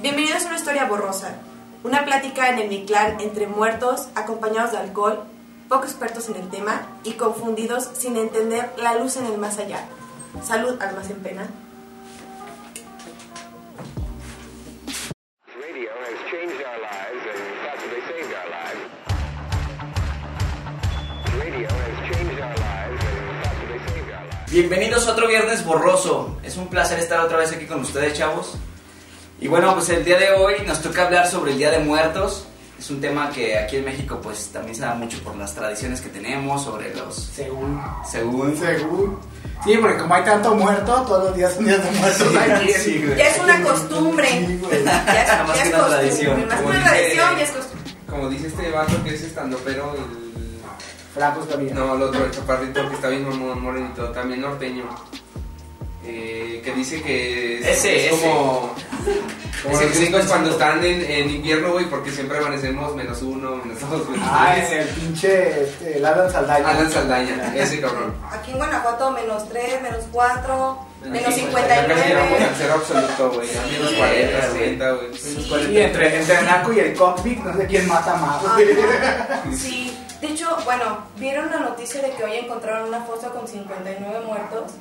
Bienvenidos a una historia borrosa, una plática en el Mictlán entre muertos, acompañados de alcohol, poco expertos en el tema y confundidos sin entender la luz en el más allá. Salud, almas en pena. Radio has changed our lives and possibly saved our lives. Radio has changed our lives and possibly saved our lives. Bienvenidos a otro viernes borroso. Es un placer estar otra vez aquí con ustedes, chavos. Y bueno, pues el día de hoy nos toca hablar sobre el Día de Muertos. Es un tema que aquí en México pues también se da mucho por las tradiciones que tenemos sobre los... Según. Según... Según. Sí, porque como hay tanto muerto, todos los días son días de muertos. aquí. Sí, güey. Ya es una costumbre. Sí, güey. Ya es, más ya que es una costumbre. tradición. Más Como una dice- tradición, es costumbre. Como dice este vato que es estando pero el... Franco Escamilla. No, el otro, el chaparrito que está bien mamón, morenito, también norteño. Eh, que dice que es, Ese, es ese. como... Como los gringos cuando están en, en invierno, güey, porque siempre amanecemos menos uno, menos dos, menos Ah, tres. es el pinche este, el Alan Saldaña. Alan Saldaña, ese cabrón. Aquí en Guanajuato, menos 3, menos 4, menos casi llegamos 59. al cero absoluto, güey, a menos 40, 60, güey. Y entre, entre el Naco y el Cockpit, no sé quién mata más. güey. Sí, de hecho, bueno, vieron la noticia de que hoy encontraron una fosa con 59 muertos.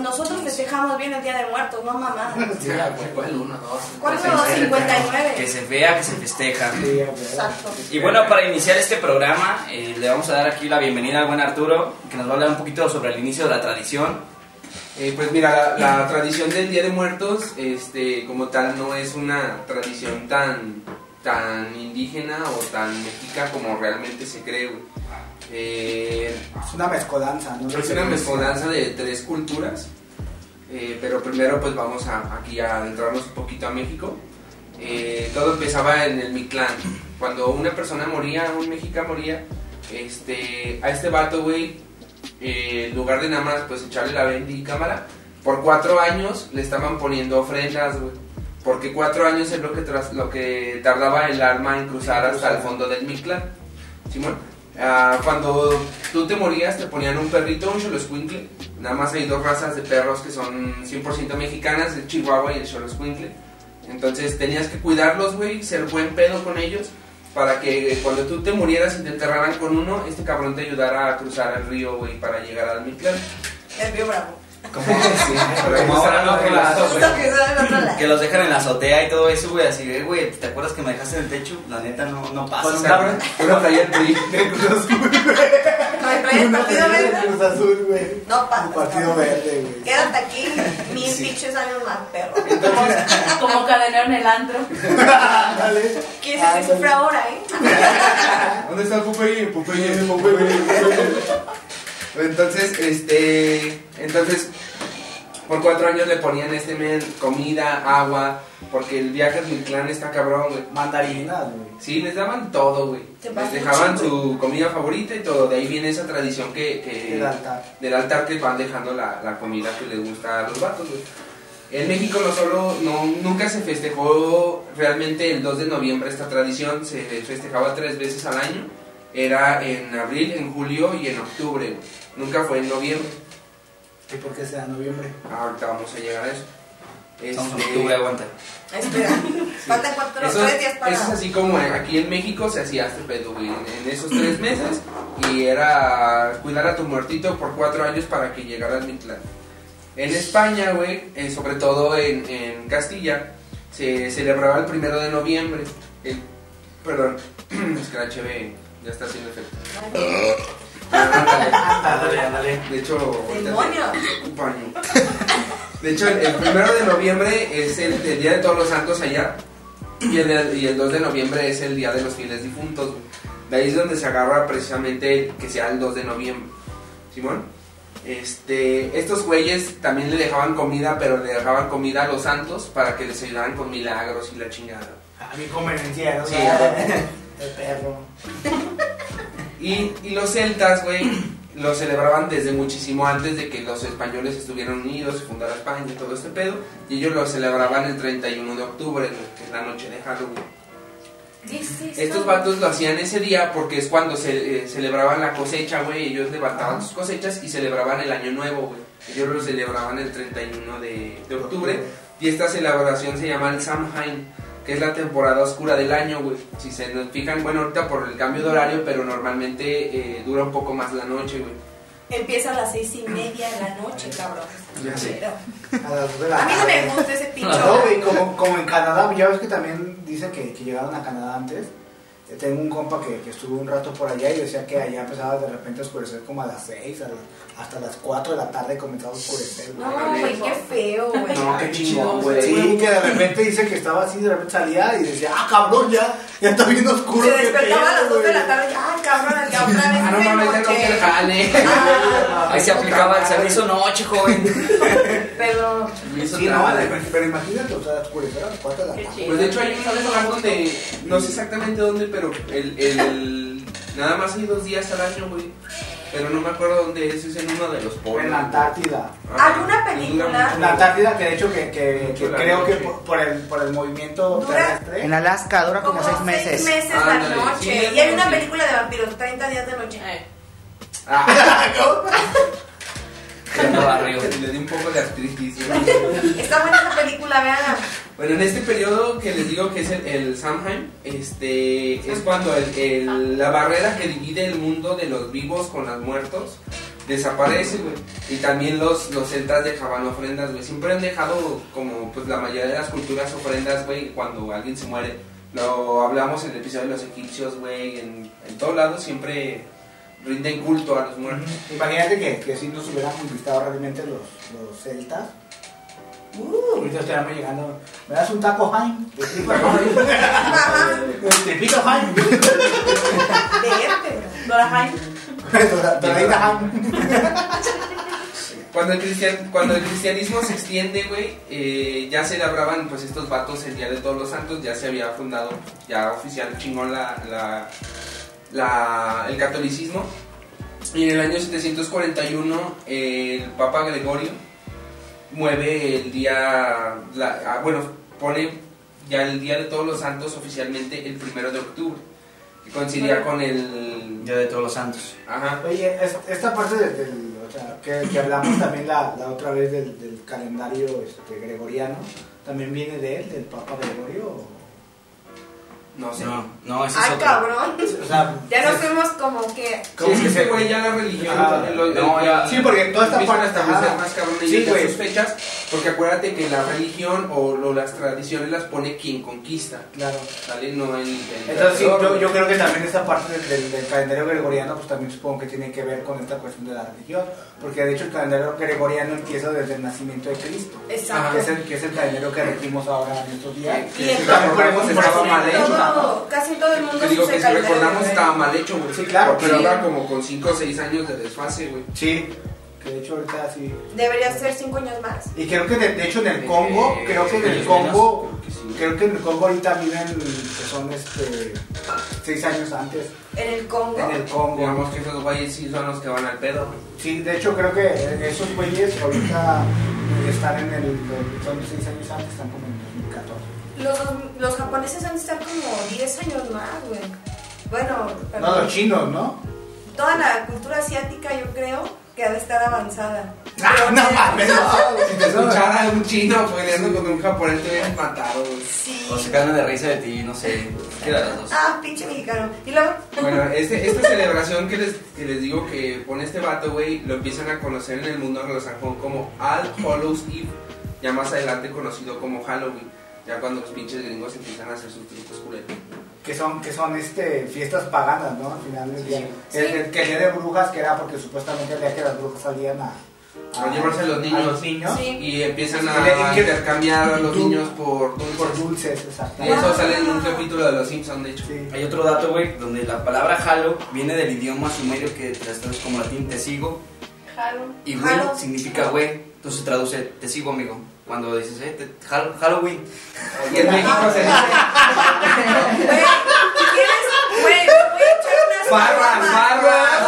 Nosotros festejamos bien el Día de Muertos, no mamá. Sí, a huevo. ¿Cuál? Uno, dos. ¿Cuál Pues son los el- 59? Que se vea, que se festeja. Exacto. Y bueno, para iniciar este programa, eh, le vamos a dar aquí la bienvenida al buen Arturo, que nos va a hablar un poquito sobre el inicio de la tradición. Eh, pues mira, la, la tradición del Día de Muertos, este, como tal, no es una tradición tan, tan indígena o tan mexica como realmente se cree. güey. Eh, Es una mezcolanza, ¿no? es una mezcolanza de tres culturas, eh, pero primero pues vamos a, aquí a adentrarnos un poquito a México. Eh, todo empezaba en el Mictlán. Cuando una persona moría, un mexica moría, este, a este vato, güey, eh, en lugar de nada más pues echarle la cámara, por cuatro años le estaban poniendo ofrendas, güey. Porque cuatro años es lo que, tras, lo que tardaba el alma en cruzar hasta el fondo del Mictlán. Simón, ah, cuando tú te morías te ponían un perrito, un xoloscuincle. Nada más hay dos razas de perros que son 100% mexicanas, el chihuahua y el xoloscuincle. Entonces tenías que cuidarlos, güey, ser buen pedo con ellos para que cuando tú te murieras y te enterraran con uno, este cabrón te ayudara a cruzar el río, güey, para llegar al Mictlán. El río Bravo. Como, Sí, como ahora, Que, Justo que los dejan en la azotea y todo eso, güey, así de, güey, ¿te acuerdas que me dejaste en el techo? La neta no, no pasa. Pues, el PRI. No, el trae el Uno partido tiene el verde. Cruz Azul, güey. No pasa. Partido verde, güey. Quédate aquí mil pinches años más, perro. Como cadenero en el antro. Ándale. ¿Quién es el que Ándale. sufre ahora, eh? ¿Dónde está el Popeye? Popeye, Popeye. Entonces, este, entonces, por cuatro años le ponían este men comida, agua, porque el viaje al Mictlán está cabrón, güey. Mandarinas, güey. Sí, les daban todo, güey. Les dejaban su comida favorita y todo. De ahí viene esa tradición que, que- El altar. del altar que van dejando la, la comida que les gusta a los vatos, güey. En México no solo, no, nunca se festejó realmente el 2 de noviembre esta tradición, se festejaba tres veces al año. Era en abril, en julio y en octubre. Nunca fue en noviembre. ¿Y por qué sea noviembre? Ahorita vamos a llegar a eso. Estamos en Este, octubre, aguanta. Espera. Faltan cuatro, Eso, tres días para. eso es así como aquí en México se hacía este pedo, güey, en, en esos tres meses. Y era cuidar a tu muertito por cuatro años para que llegara al Mictlán. En España, güey, eh, sobre todo en, en Castilla, se celebraba el primero de noviembre. El, perdón, es que la HB ya está haciendo efecto. Ah, ándale. Ándale, ándale. De hecho, ¡Demonio! un baño. De hecho, el, el primero de noviembre es el, el Día de Todos los Santos allá. Y el, y el 2 de noviembre es el Día de los Fieles Difuntos. De ahí es donde se agarra precisamente que sea el 2 de noviembre. ¿Simón? Este, estos güeyes también le dejaban comida, pero le dejaban comida a los santos para que les ayudaran con milagros y la chingada. A mi convenenciero, Sí, güey. güey. El perro. Y, y los celtas, güey, lo celebraban desde muchísimo antes de que los españoles estuvieran unidos, se fundara España y todo este pedo. Y ellos lo celebraban el 31 de octubre, que es la noche de Halloween. Estos vatos lo hacían ese día porque es cuando se eh, celebraban la cosecha, güey. Ellos levantaban sus cosechas y celebraban el año nuevo, güey. Ellos lo celebraban el 31 de, de octubre Y esta celebración se llama el Samhain, que es la temporada oscura del año, güey. Si se nos fijan, bueno, ahorita por el cambio de horario, pero normalmente eh, dura un poco más la noche, güey. Empieza a las seis y media de la noche, cabrón. Ya sé. Pero A las dos de la a mí no me gusta ese pincho. No, güey, como, como en Canadá, ya ves que también dicen que, que llegaron a Canadá antes. Eh, Tengo un compa que, que estuvo un rato por allá y decía que allá empezaba de repente a oscurecer como a las 6, a la- hasta las 4 de la tarde comenzaba a oscurecer. No, güey, qué feo, güey. No, qué chingón, güey. Sí, que de repente dice que estaba así, de repente salía y decía, ah, cabrón, ya, ya está bien oscuro. Se despertaba a las pedo, 2 de la güey". tarde y, ah, cabrón, ya otra vez. Ah, no mames, ya no quiero jale. Ah, Ahí se aplicaba el servicio noche, joven. Pero, Sí, no, imagínate, o sea, a las 4 de la Qué tarde. chido. Pues de hecho hay un lugar donde, no sé exactamente dónde, pero el, el, nada más hay dos días al año, güey. Pero no me acuerdo dónde es, es en uno de los polos. En la Antártida. Ajá. ¿Alguna Y dura película? En la Antártida, que de hecho que, que, creo que por, por el, por el movimiento Dura- terrestre. En Alaska dura como, seis seis meses. meses Ándale, la noche. sí, y hay una película de vampiros, 30 días de noche. Eh, Ah, le di un poco de artritis. Está buena esa película, vean. Bueno, en este periodo que les digo que es el, el Samhain, este, es cuando el- el- la barrera que divide el mundo de los vivos con los muertos desaparece, güey. Y también los, los celtas dejaban ofrendas, güey. Siempre han dejado, como pues la mayoría de las culturas, ofrendas, güey, cuando alguien se muere. Lo hablamos en el episodio de los egipcios, güey. En, en todos lados siempre rinden culto a los muertos. Imagínate que, que si nos hubieran conquistado realmente los, los celtas. Uh, ahorita estaríamos llegando. ¿Me das un taco Jaime? De tripa Jaime. De tripito Jaime. Dora Jaime. Dora- Doradita Jaime. Cuando el, cristian, cuando el cristianismo se extiende, güey, eh, ya celebraban pues estos vatos el Día de Todos los Santos, ya se había fundado, ya oficial chingón la, la, la- el catolicismo. Y en el año 741 el Papa Gregorio mueve el día, la- ah, bueno, pone ya el Día de Todos los Santos oficialmente el primero de octubre, que coincidía con el... Día de todos los santos. Ajá. Oye, es- esta parte del, del- o sea, que, que hablamos también la, la otra vez del, del calendario este, gregoriano, ¿también viene de él, del Papa Gregorio? No sé. No, no, ese es Ay, otro. cabrón. O sea, Ya nos fuimos como que. Sí, es que ese güey ya la religión. Ah, lo- lo- no, ya- sí, porque toda esta parte- ajá. más cabrón Sí, ya güey. sus fechas, porque acuérdate que la religión o lo- las tradiciones las pone quien conquista, Claro. ¿vale? No el, el Entonces sí, yo, yo creo que también esta parte del, del- del calendario gregoriano pues también supongo que tiene que ver con esta cuestión de la religión, porque de hecho el calendario gregoriano empieza desde el nacimiento de Cristo, Exacto. que es el, que es el calendario que regimos ahora en estos días. Y recordamos por estaba eso- mal hecho. Todo, casi todo el mundo Te digo que si recordamos de- estaba mal hecho, güey. Sí, claro. Pero Sí. ahora como con 5 o 6 años de desfase, güey. Sí, que de hecho ahorita sí. Debería ser cinco años más. Y creo que de, de hecho en el Congo, Eh, creo que en el Congo, creo que sí. creo que en el Congo ahorita viven que son este seis años antes En el Congo. en el Congo. Digamos que esos güeyes sí son los que van al pedo, güey. Sí, de hecho creo que esos güeyes ahorita están en el, son seis años antes, están como en 2014. Los, los japoneses han de estar como 10 años más, güey. Bueno, No, perdón. los chinos, ¿no? toda la cultura asiática yo creo que ha de estar avanzada. Ah, Pero no mames, no. Si te escuchara un chino peleando con un japonés te hubieran matado. Sí. O se cagan de risa de ti, no sé. Queda de las dos. Ah, pinche mexicano. Y luego, Bueno, este, esta celebración que les, que les digo que pone este vato, güey, lo empiezan a conocer en el mundo anglosajón como All Hallows Eve, ya más adelante conocido como Halloween, ya cuando los pinches gringos empiezan a hacer sus trucos culeros. Que son, que son este, fiestas paganas, ¿no? Al final del día. Sí. El, el- que el día de brujas, que era porque supuestamente el día que las brujas salían a, A llevarse a los niños. los niños Sí. Y empiezan ¿Y a qué- intercambiar a los niños por dulces. por dulces, exacto. Y eso sale en un capítulo de Los Simpsons, de hecho. Sí. Hay otro dato, güey, donde la palabra halo viene del idioma sumerio que traduce como latín te sigo Jalo. y güey Halo. significa güey. Entonces traduce te sigo, amigo. Cuando dices, eh, te- Hal- Halloween. Y en México se dice quieres, güey, voy a echar unas caguamas. barras.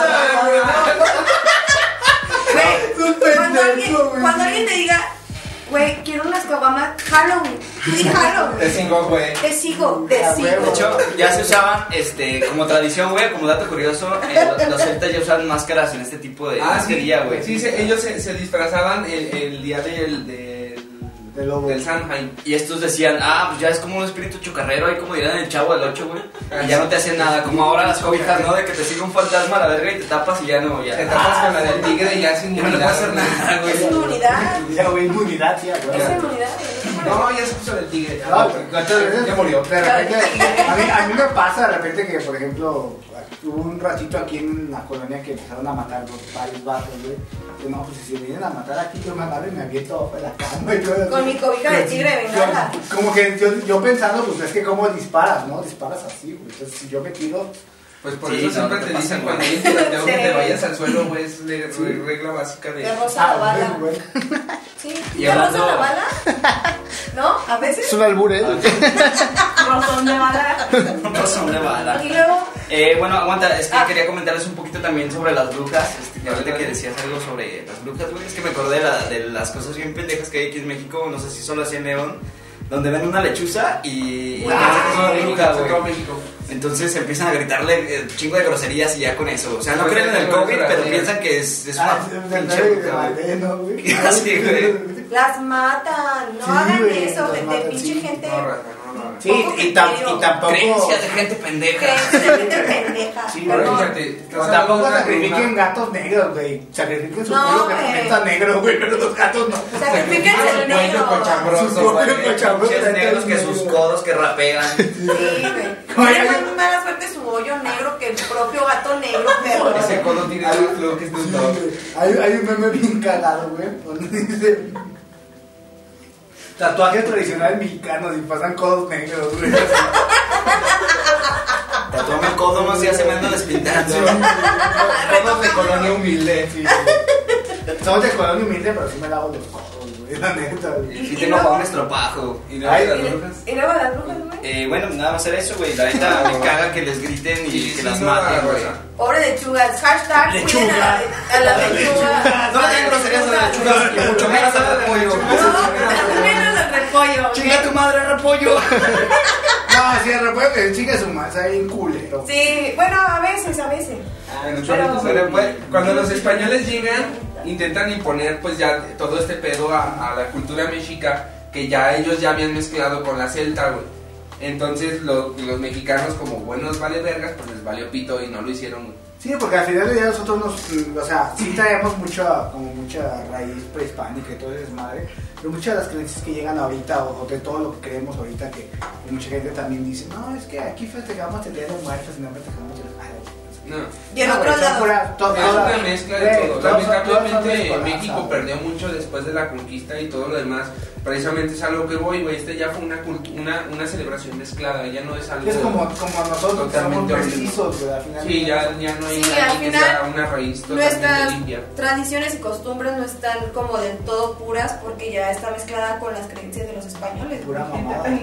Güey, cuando alguien, cuando alguien te diga, güey, quiero unas caguamas, Halloween. Sí, Te Halloween. sigo, güey. Te sigo, te sigo. De hecho, ya se usaban este, como tradición, güey, como dato curioso, eh, los, los celtas ya usaban máscaras en este tipo de Ah, sí, día, güey. Sí, se- ellos se, se disfrazaban el, el día del, del De lobo. del Sanheim. Y estos decían, ah, pues ya es como un espíritu chocarrero, ahí como dirían el chavo del 8, güey. Y ya no te hacen nada, como ahora las cobijas, ¿no? De que te sigue un fantasma a la verga y te tapas y ya no, ya. Te tapas con la del tigre y ya sin Ya no le puedo hacer nada, güey. Es inmunidad. Ya, güey, inmunidad, sí, güey. Es inmunidad. No, ya se puso del tigre. Ya, No, ¿cuántas veces? Ya murió. De repente, a mí, a mí me pasa de repente que, por ejemplo, hubo un ratito aquí en la colonia que empezaron a matar los varios vatos, güey. Que no, pues si se vienen a matar aquí, yo me agarro y me aviento abajo de la cama y todo eso. Con mi cobija de tigre de bengala. Yo- Como que yo, yo pensando, pues es que cómo disparas, ¿no? Disparas así, güey. Entonces, si yo me tiro, Pues por Sí, eso no, siempre no te dicen cuando que te vayas al suelo, güey, es re- regla básica de... Te roza la bala. güey. Sí. Y ¿Te roza hablando- la bala? ¿No? A veces. Es un albur, ¿eh? De bala. Razón de bala. Y luego. Eh, bueno, aguanta, es que Ah. quería comentarles un poquito también sobre las brujas. Este, ahorita que decías algo sobre las brujas, güey. Es que me acordé de, la- de las cosas bien pendejas que hay aquí en México, no sé si solo así en León, donde ven una lechuza y. y Ah, que es una todo bruja, güey. Entonces empiezan a gritarle eh, chingo de groserías y ya con eso. O sea, no creen en el COVID, pero piensan que es, es Ah, una pinche de bruja, güey. Así. Las matan. No Sí, hagan güey, eso, las de, de matan, pinche sí. gente. No, no, no. Sí, y, tam- y tampoco. Creencias de gente pendeja. Sí, Pero fíjate, O tampoco sacrifiquen gatos negros, güey. Sacrifiquen su No, que está negro, güey, pero los gatos no. El Sacrifiquen negro. su cochambroso, güey. negros que sus codos que rapean. Sí, güey. Tiene más mala suerte su hoyo negro que el propio gato negro, pero. Ese codo tiene flow que es un dog. Hay, hay un meme bien cagado, güey, donde dice tatuajes tradicionales mexicanos y pasan codos negros, güey. Tatuame el codo, no se hace menos despintando. Codos de colonia humilde. Sí. Somos de colonia humilde, pero sí me lavo los codos, güey, la neta, güey. Y tengo para un estropajo. Y luego Ay, las brujas. y luego las brujas, güey. Eh, bueno, nada más hacer eso, güey. La neta me caga que les griten y Sí, que sí, las no, maten, güey. Pobre lechugas. Hashtag cuiden a la, a la lechuga. No le den groserías a las lechugas y mucho menos al repollo. No, menos al repollo. tu madre, repollo. No, si de repente chinga su masa ahí en culero. Sí, bueno, a veces, a veces. Bueno, Pero- pero, pues, cuando los españoles llegan, intentan imponer pues ya todo este pedo a, a la cultura mexica que ya ellos ya habían mezclado con la celta, güey. Entonces lo- los mexicanos como buenos vale vergas, pues les valió pito y no lo hicieron. Sí, porque al final del día nosotros nos, mm, o sea, sí traemos mucha, como mucha raíz prehispánica y todo ese desmadre, pero muchas de las creencias que llegan ahorita o, o de todo lo que creemos ahorita que que mucha gente también dice, no, es que aquí festejamos el Día de Muertos y no festejamos el Halloween. No. Y en No, son lados. pura- to- Es una mezcla de todo. Lamentablemente México perdió mucho después de la conquista y todo lo demás. Precisamente es algo que voy, güey. Este ya fue una, una, una celebración mezclada, ya no es algo... Es como, como nosotros que somos Totalmente mestizos, güey, al final. Sí, ya, ya no hay Sí, que sea una raíz totalmente Nuestras limpia. tradiciones y costumbres no están como del todo puras porque ya está mezclada con las creencias de los españoles. Pura mamada.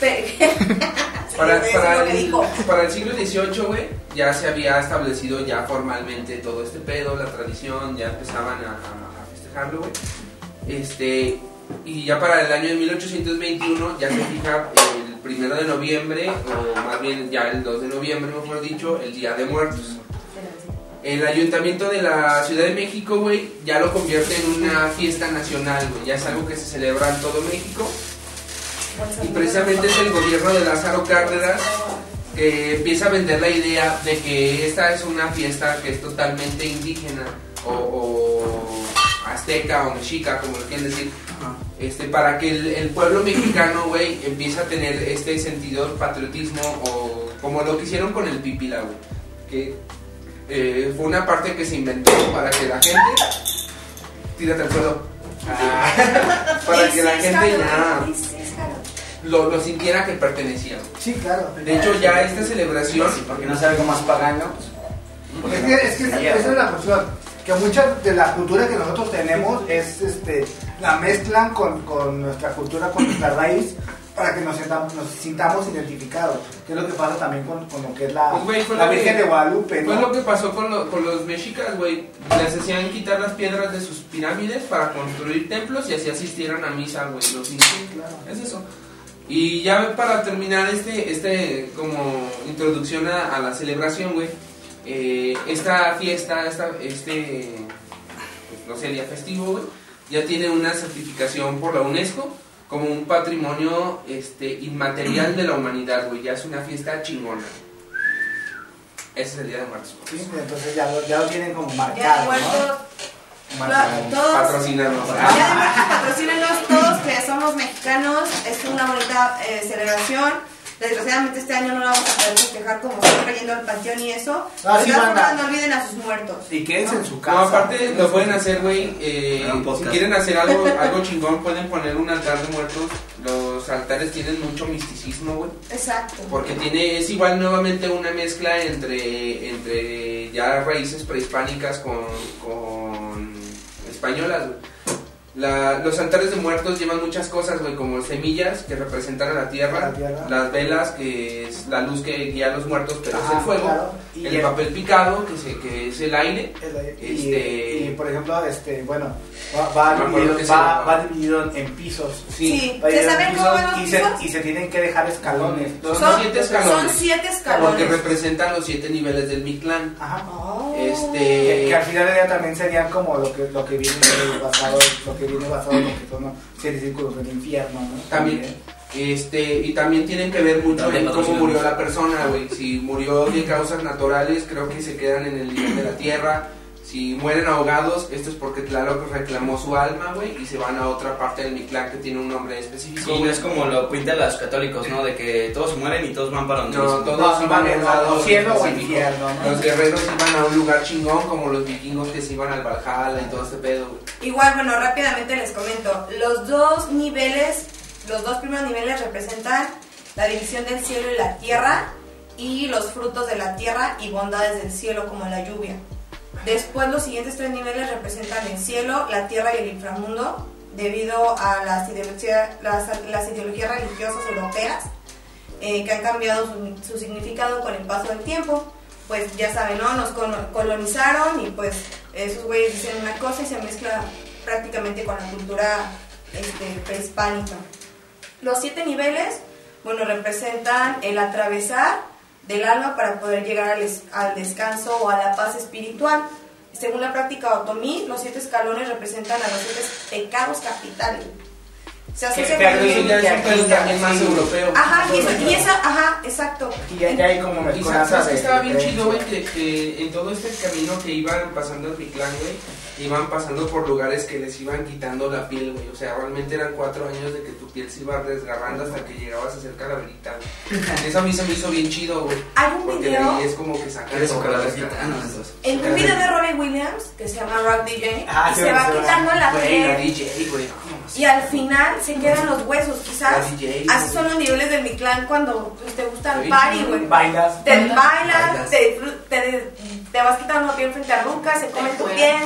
Para, para, el, para el siglo XVIII, güey, ya se había establecido ya formalmente todo este pedo, la tradición, ya empezaban a, a- a festejarlo, güey. Este, y ya para el año de 1821 ya se fija el primero de noviembre, o más bien ya el 2 de noviembre, mejor dicho, el Día de Muertos. El ayuntamiento de la Ciudad de México, güey, ya lo convierte en una fiesta nacional, güey. Ya es algo que se celebra en todo México. Y precisamente es el gobierno de Lázaro Cárdenas que empieza a vender la idea de que esta es una fiesta que es totalmente indígena o, o azteca o mexica, como lo quieren decir, este, para que el, el pueblo mexicano, güey, empiece a tener este sentido de patriotismo o como lo que hicieron con el pipila, güey, que eh, fue una parte que se inventó para que la gente, tírate al suelo, para que la gente ya lo, lo sintiera que pertenecía. Sí, claro. De hecho, ya esta celebración, Porque no sabe cómo más pagano. Pues, Es que, es que esa esa es la cuestión. Que mucha de la cultura que nosotros tenemos es, este, la mezclan con, con nuestra cultura, con nuestra raíz, para que nos sintamos, nos sintamos identificados. Que es lo que pasa también con, con lo que es la, Pues, fue la Virgen que- de Guadalupe, fue ¿no? lo que pasó con, lo- con los mexicas, güey. Les hacían quitar las piedras de sus pirámides para construir templos y así asistieran a misa, güey. Los incas. Claro. Es eso. Y ya para terminar este, este como introducción a, a la celebración, güey, eh, esta fiesta, esta, este, pues, no sé, día festivo, güey, ya tiene una certificación por la UNESCO como un patrimonio este, inmaterial de la humanidad, güey. Ya es una fiesta chingona. Ese es el Día de Muertos. Sí, entonces ya lo, ya lo tienen como marcado, muertos, ¿no? la- todos, Patrocinarnos. Ya de muertos, patrocínenos todos que somos mexicanos. Es una bonita eh, celebración. Desgraciadamente este año no la vamos a poder festejar como siempre yendo al panteón y eso. Ah, sí, formas, no olviden a sus muertos. Y quédense en su No, casa. aparte lo pueden hacer, güey. eh, si quieren hacer algo, algo chingón, pueden poner un altar de muertos. Los altares tienen mucho misticismo, güey. Exacto. Porque tiene, es igual nuevamente una mezcla entre, entre ya raíces prehispánicas con, con españolas, güey. La- los altares de muertos llevan muchas cosas, güey, como semillas que representan a la tierra, La tierra. las velas, que es la luz que guía a los muertos, pero es Ajá, el fuego, claro. Y el el- papel picado, que, se, que es el aire, El- y, Este- y, por ejemplo, este, bueno, va, va, dividido, va, va dividido en, pisos. Sí. Va ¿Se dividido en saben cómo van los y se, y tienen que dejar escalones. Son Son- siete Son escalones, siete porque escalones. representan los siete niveles del Mictlán. Ajá. Oh. Este, Que, que al final del día también serían como lo que, lo que viene basado, lo que viene basado en lo que son los siete círculos del infierno, ¿no? También. Este, y también tienen que ver mucho También en cómo murió la persona, güey. Si murió de causas naturales, creo que se quedan en el nivel de la tierra. Si mueren ahogados, esto es porque Tlaloc reclamó su alma, güey, y se van a otra parte del Mictlán que tiene un nombre específico. Sí, no es como lo pintan los católicos, ¿no? De que todos mueren y todos van para donde No, mismo. todos No, iban a no, un no, lado o cielo o infierno, ¿no? Los guerreros iban a un lugar chingón, como los vikingos que se iban al Valhalla y todo este pedo, güey. Igual, bueno, rápidamente les comento. Los dos niveles, los dos primeros niveles representan la división del cielo y la tierra y los frutos de la tierra y bondades del cielo como la lluvia. Después los siguientes tres niveles representan el cielo, la tierra y el inframundo debido a las, ideología- las, las ideologías religiosas europeas eh, que han cambiado su, significado con el paso del tiempo. Pues ya saben, ¿no? Nos colo- colonizaron y pues esos güeyes dicen una cosa y se mezcla prácticamente con la cultura este, prehispánica. Los siete niveles, bueno, representan el atravesar del alma para poder llegar al, al descanso o a la paz espiritual. Según la práctica otomí, los siete escalones representan a los siete pecados capitales. Se asocia con el- también más europeo. Ajá, y, eso, y esa, ajá, exacto. Y ya, ya hay como Y mezcolanza sabes que estaba bien chido, güey, que, que en todo este camino que iban pasando el Mictlán, güey, iban pasando por lugares que les iban quitando la piel, güey. O sea, realmente eran cuatro años de que tu piel se iba desgarrando hasta que llegabas a ser calaverita, güey. Eso a mí se me hizo bien chido, güey. Hay un Porque de video, ahí es como que sacan entonces. en un video de Robbie Williams que se llama Rock DJ Ah, y se va quitando la Güey, la piel DJ, güey. Y al final se quedan los huesos, quizás. Así son los niveles del mi clan cuando pues, te gusta el party, güey. Bailas. Te bailas, Bailas. te, te, te vas quitando la piel frente a Ruca, se comen tu piel.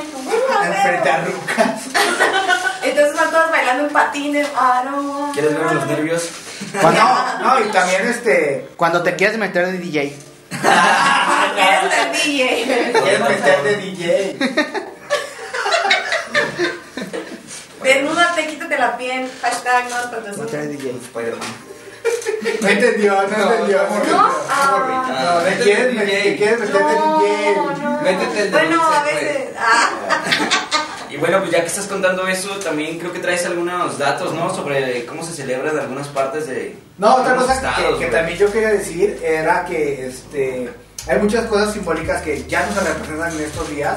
Enfrente a Rucas. Entonces van todos bailando en patines. Ah, no. ¿Quieres ver los nervios? Cuando, no, y también este. Cuando te quieres meter de DJ. Eres el DJ. Quieres meter de DJ. Desnúdate, quítate la piel. Hashtag no de patrocinio. DJ. Spider-Man. No entendió, no entendió. No, ah. No, de DJ. No, no. Métete el de Bueno, dulce, a veces. Ah. Y bueno, pues ya que estás contando eso, también creo que traes algunos datos, ¿no? Sobre cómo se celebra en algunas partes de... No, otra cosa que- estados, que, güey. también yo quería decir era que este hay muchas cosas simbólicas que ya no se representan en estos días.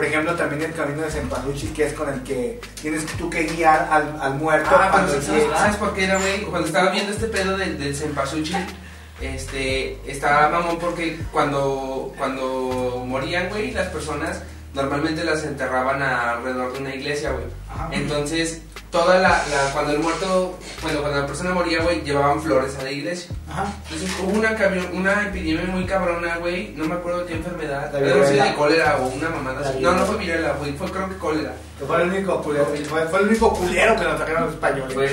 Por ejemplo, también el camino de Sempaluchi, que es con el que tienes tú que guiar al, al muerto Ah, cuando pero ¿sabes, llega. ¿sabes por qué era, güey? Cuando estaba viendo este pedo del, del Cempasúchil, este, estaba mamón porque cuando, cuando morían, güey, las personas normalmente las enterraban alrededor de una iglesia, güey. Ajá. Entonces, toda la, la- cuando el muerto, bueno, cuando la persona moría, güey, llevaban flores a la iglesia. Ajá. Entonces hubo una, camión, una epidemia muy cabrona, güey, no me acuerdo qué enfermedad, La pero no sé de cólera o una mamada La así. No, no fue viruela, güey, fue creo que cólera. Que fue el único culero, fue, fue el único culero que nos trajeron los españoles. Fue,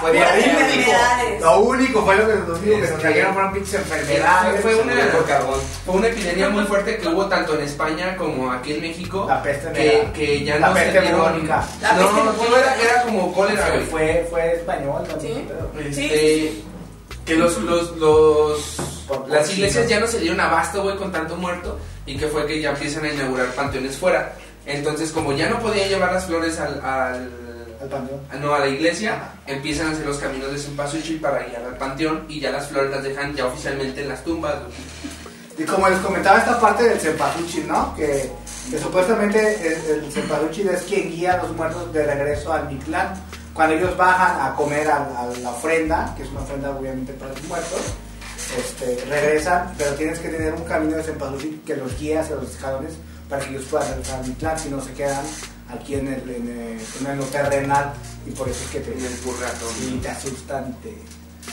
fue diarrea. Lo único fue lo que, lo único que nos Este, trajeron fueron pinches enfermedades. fue una- murió por carbón. Fue una epidemia muy fuerte que hubo tanto en España como aquí en México. La peste que, negra. que ya La no peste se dieron. La no, peste no, bubónica. era, era como cólera, güey. Fue, fue español también. Sí. Este, sí, Que los, los, los Por- las iglesias ya no se dieron abasto, güey, con tanto muerto. Y que fue que ya empiezan a inaugurar panteones fuera. Entonces, como ya no podían llevar las flores al, al- Al panteón. No, a la iglesia, empiezan a hacer los caminos de Cempasúchil para ir al panteón y ya las flores las dejan ya oficialmente en las tumbas. güey. Y como les comentaba esta parte del cempasúchil, ¿no? Que, que supuestamente el, el es quien guía a los muertos de regreso al Mictlán. Cuando ellos bajan a comer a, a la ofrenda, que es una ofrenda obviamente para los muertos, este, regresan, pero tienes que tener un camino de cempasúchil que los guíe hacia los escalones para que ellos puedan regresar al Mictlán, si no se quedan aquí en, el, en, el- en lo terrenal y por eso es que te, En el purgatorio. y te asustan. Te...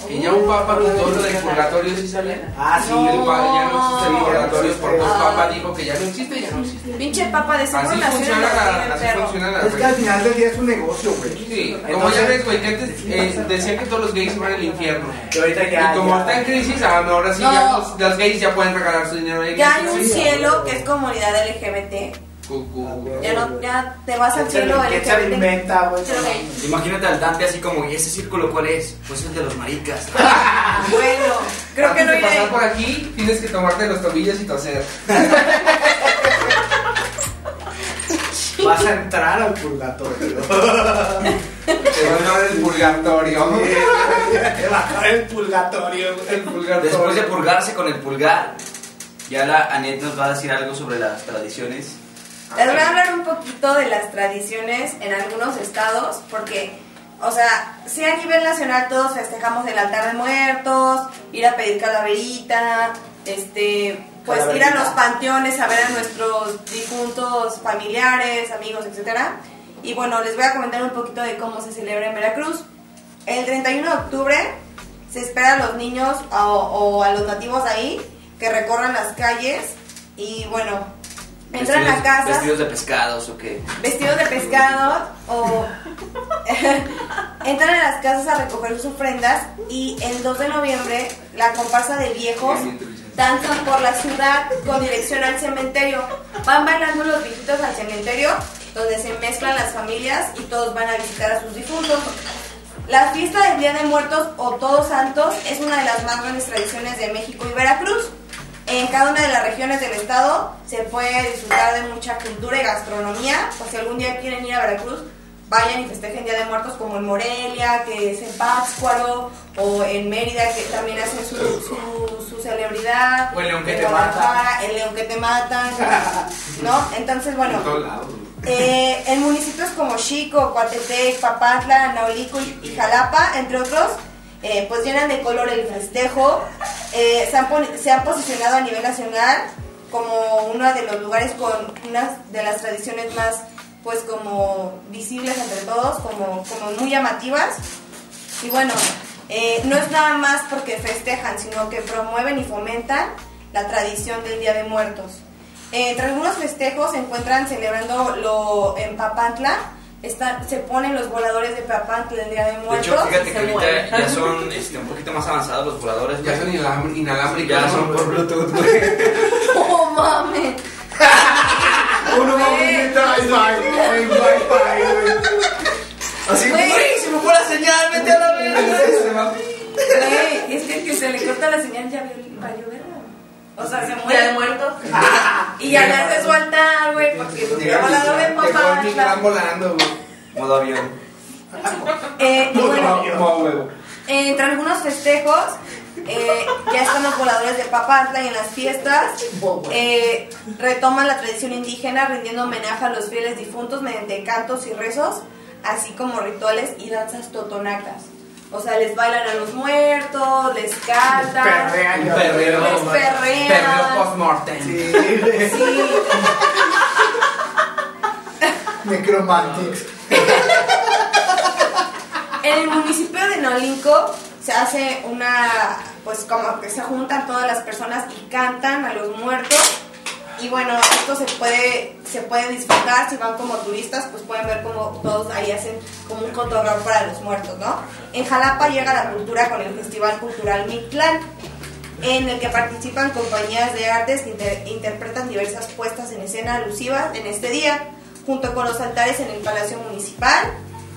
Y ya un papa quitó lo del purgatorio, ¿sí sabían? Ah, sí, El pa- ya no existe el No. purgatorio porque el Ah. papa dijo que ya no existe, ya no existe. Pinche papa de seguro Así funciona la, así funciona la Es que al final del día es un negocio, güey. Sí, como ya ves, güey, que antes eh, decían que todos los gays iban al infierno. Y ahorita ya. y como ya- está en crisis, ah, no, ahora sí No. ya los, los gays ya pueden regalar su dinero Ya hay un Sí, cielo que es comunidad LGBT. Cucú. Ya no, ya te vas al ¿Quién se- cielo ¿Quién se LGBT. alimenta, güey? Cielo gay. Imagínate al Dante así como, ¿y ese círculo cuál es? Pues el de los maricas. Bueno, creo que no iré. pasar por aquí, tienes que tomarte los tobillos y toser. Vas a entrar al purgatorio. Te va a el purgatorio. Te va a el purgatorio. El purgatorio. Después de purgarse con el pulgar, ya la Anet nos va a decir algo sobre las tradiciones. Les voy a hablar un poquito de las tradiciones en algunos estados, porque, o sea, si a nivel nacional todos festejamos el altar de muertos, ir a pedir calaverita, este, pues ir a los panteones a ver a nuestros difuntos familiares, amigos, etcétera. Y bueno, les voy a comentar un poquito de cómo se celebra en Veracruz. El 31 de octubre se espera a los niños o, o a los nativos ahí que recorran las calles y bueno, entran a casas Vestidos de pescados o qué. vestidos de pescado o entran a las casas a recoger sus ofrendas y el 2 de noviembre la comparsa de viejos danzan por la ciudad con dirección al cementerio. Van bailando los viejitos al cementerio donde se mezclan las familias y todos van a visitar a sus difuntos. La fiesta del Día de Muertos o Todos Santos es una de las más grandes tradiciones de México y Veracruz. En cada una de las regiones del estado se puede disfrutar de mucha cultura y gastronomía. Pues si algún día quieren ir a Veracruz, vayan y festejen Día de Muertos como en Morelia, que es en Pátzcuaro, o en Mérida, que también hacen su, su, su celebridad. O el león que te Guadalajara, El león que te matan. ¿No? Entonces, bueno. Eh, en municipios como Chico, Coatepec, Papatla, Naulico y Jalapa, entre otros, eh, pues llenan de color el festejo. Eh, se, han posicionado a nivel nacional como uno de los lugares con unas de las tradiciones más, pues como visibles entre todos, como, como muy llamativas. Y bueno, eh, no es nada más porque festejan, sino que promueven y fomentan la tradición del Día de Muertos. Eh, entre algunos festejos se encuentran celebrando lo en Papantla. Están, se ponen los voladores de Papantla el Día de De Muertos. hecho, fíjate que ahorita ya son este, un poquito más avanzados los voladores. Ya son inalámbricos. Ya son por Bluetooth, güey. ¡Oh, mames! Uno en Wi- en Wi-Fi, güey. Así, Güey. güey, se me fue la señal, vete a la verga. Güey, es que el que se le corta la señal ya vio- valió verga. O sea, se Día de muere. muertos. Y ya le hace su altar, güey, porque Llega volador de Mictlán Papantla. volando, güey. Modo avión. Eh, y bueno, Como huevo. Entre algunos festejos, eh, ya están los voladores de Papantla y en las fiestas eh, retoman la tradición indígena rindiendo homenaje a los fieles difuntos mediante cantos y rezos, así como rituales y danzas totonacas. O sea, les bailan a los muertos, les cantan. Perrean, ya. Perreo. Les perrean. Perreo post-mortem. Sí. Sí, Necromantics. En el municipio de Nolinco se hace una, pues como que se juntan todas las personas y cantan a los muertos. Y bueno, esto se puede, se puede disfrutar, si van como turistas, pues pueden ver como todos ahí hacen como un cotorreo para los muertos, ¿no? En Jalapa llega la cultura con el Festival Cultural Mictlán, en el que participan compañías de artes que inter- interpretan diversas puestas en escena alusivas en este día, junto con los altares en el Palacio Municipal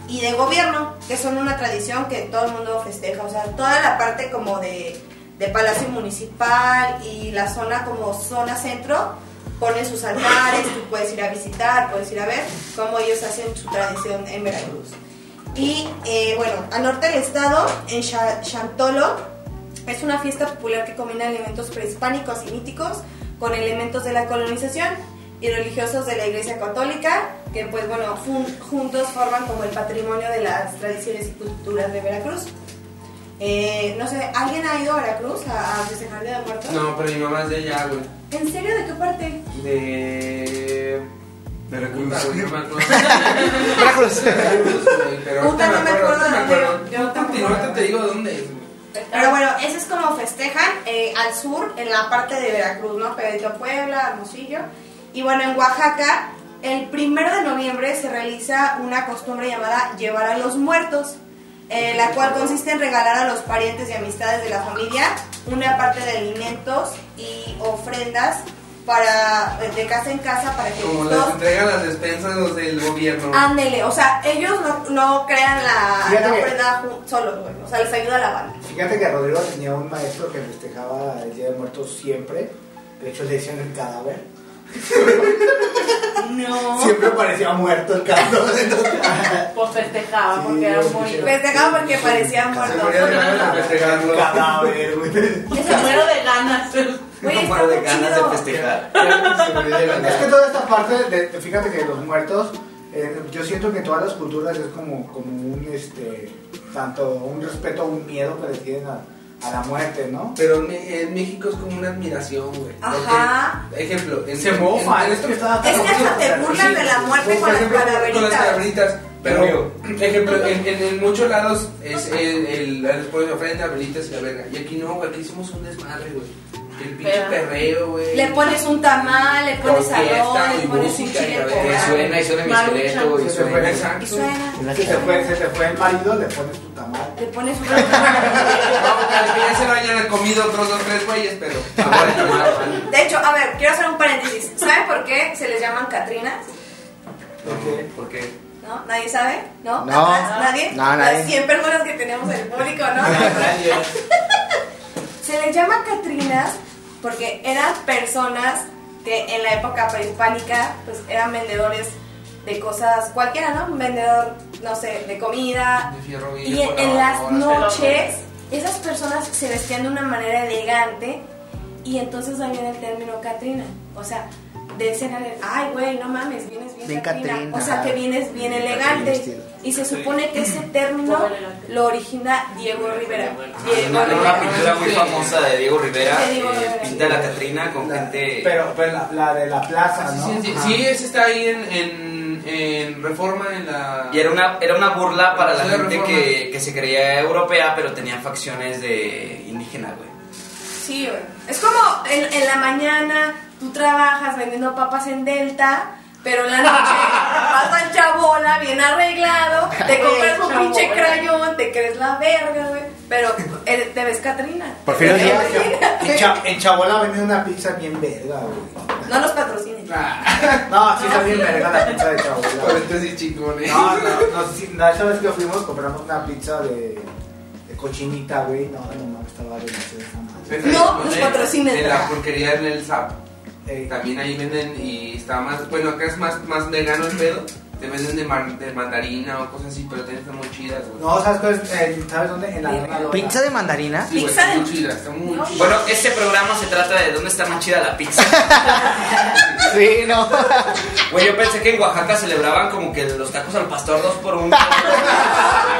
y de Gobierno, que son una tradición que todo el mundo festeja. O sea, toda la parte como de, de Palacio Municipal y la zona como zona centro, ponen sus altares, tú puedes ir a visitar, puedes ir a ver cómo ellos hacen su tradición en Veracruz. Y eh, bueno, al norte del estado, en Cha- Chantolo, es una fiesta popular que combina elementos prehispánicos y míticos con elementos de la colonización y religiosos de la Iglesia Católica, que pues bueno, jun- juntos forman como el patrimonio de las tradiciones y culturas de Veracruz. Eh, no sé, ¿alguien ha ido a Veracruz a, a festejar de Muertos? No, pero mi mamá es de allá, güey. ¿En serio? ¿De qué parte? De. Veracruz. Veracruz. Pero Puta, no me acuerdo me dónde, yo tampoco. ahorita te digo dónde es. Pero bueno, ese es como festejan eh, al sur, en la parte de Veracruz, ¿no? Pegadito a Puebla, Hermosillo. Y bueno, en Oaxaca, el primero de noviembre se realiza una costumbre llamada llevar a los muertos, eh, la cual consiste en regalar a los parientes y amistades de la familia una parte de alimentos y ofrendas para de casa en casa para que Como las entregan las despensas los del gobierno. ándele, o sea, ellos no, no crean la, la que- ofrenda ju- solos, o sea, les ayuda a la banda. Fíjate que Rodrigo tenía un maestro que festejaba el Día de Muertos siempre. De hecho, le decían el cadáver. No. Siempre parecía muerto el entonces- Pues festejaba Sí, porque era escuché. Festejaba porque parecía muerto. Se moría de ganas de festejarlo. El cadáver, güey. Se muero de ganas. Güey, No muero de muy ganas chido. de festejar. Es que toda esta parte, de, de- fíjate que los muertos, eh, yo siento que en todas las culturas es como, como un, este, tanto un respeto o un miedo que le tienen a, a la muerte, ¿no? Pero en, México es como una admiración, güey. Ajá. Porque, ejemplo, en, Se en- mofa, en- en esto que estaba Es que hasta te burlan de la muerte Por con las ejemplo, Con las calaveritas. Pero, ejemplo, en, en, en muchos lados es el, el, ponen ofrenda, velitas y la verga. Y aquí no, güey, aquí hicimos un desmadre, güey. El pinche perreo, güey. Le pones un tamal, le pones arroz, le pones un chile Que suena y suena mi esqueleto y suena. Exacto. Y suena. Se fue, se te fue el marido, le pones tu tamal. Le pones un No, que ya se lo hayan comido otros dos, tres güeyes, pero. De hecho, a ver, quiero hacer un paréntesis. ¿Saben por qué se les llaman Catrinas? Porque ¿Por qué? ¿No? ¿Nadie sabe? ¿No? No. ¿Nadie? No, nadie. Las 100 personas que tenemos en el público, ¿no? Se les llama Catrinas porque eran personas que en la época prehispánica pues eran vendedores de cosas cualquiera, ¿no? Un vendedor, no sé, de comida. De fierro Y en, en las noches esas personas se vestían de una manera elegante y entonces ahí viene el término Catrina. O sea, de escena de, ay, güey, no mames, vienes bien, Bien Catrina. O sea, que vienes bien elegante. Y se supone que ese término lo origina Diego Rivera. Diego Una, pintura muy famosa de Diego Rivera, Diego eh, pinta la Catrina con la- gente... pero, pero la, la de la plaza, Sí, ¿no? sí, sí, sí, ese está ahí en, en, en Reforma, en la. Y era una, era una burla para la gente que, que se creía europea, pero tenía facciones de indígena, güey. Sí, güey. Es como en, en la mañana tú trabajas vendiendo papas en Delta, pero en la noche vas al chabola bien arreglado, te compras un pinche crayón, te crees la verga, güey. Pero eres- te ves Catrina. Díaz. Catrina. En, Cha- en Chabola venden una pizza bien verga, güey. No nos patrocinen. Ah, No, sí está bien verga la pizza de por Chabola. este sí chingón, eh. No, no, no, sí, no, esa vez que fuimos compramos una pizza de, de cochinita, güey. No, no, no, estaba deliciosa No, nos patrocinen. De la porquería en el SAP. Eh, También ahí venden y está más. Bueno, acá es más, más vegano el pedo. Te venden de, mar- de mandarina o cosas así, pero también están muy chidas, güey. no, ¿sabes cuál es? Eh, ¿Sabes dónde? En la Luna Lola. ¿Pizza de mandarina? Sí, güey, Pizza está de- muy chida, está muy No. chida. Bueno, este programa se trata de dónde está más chida la pizza. Sí, no. Güey, yo pensé que en Oaxaca celebraban como que los tacos al pastor dos por uno.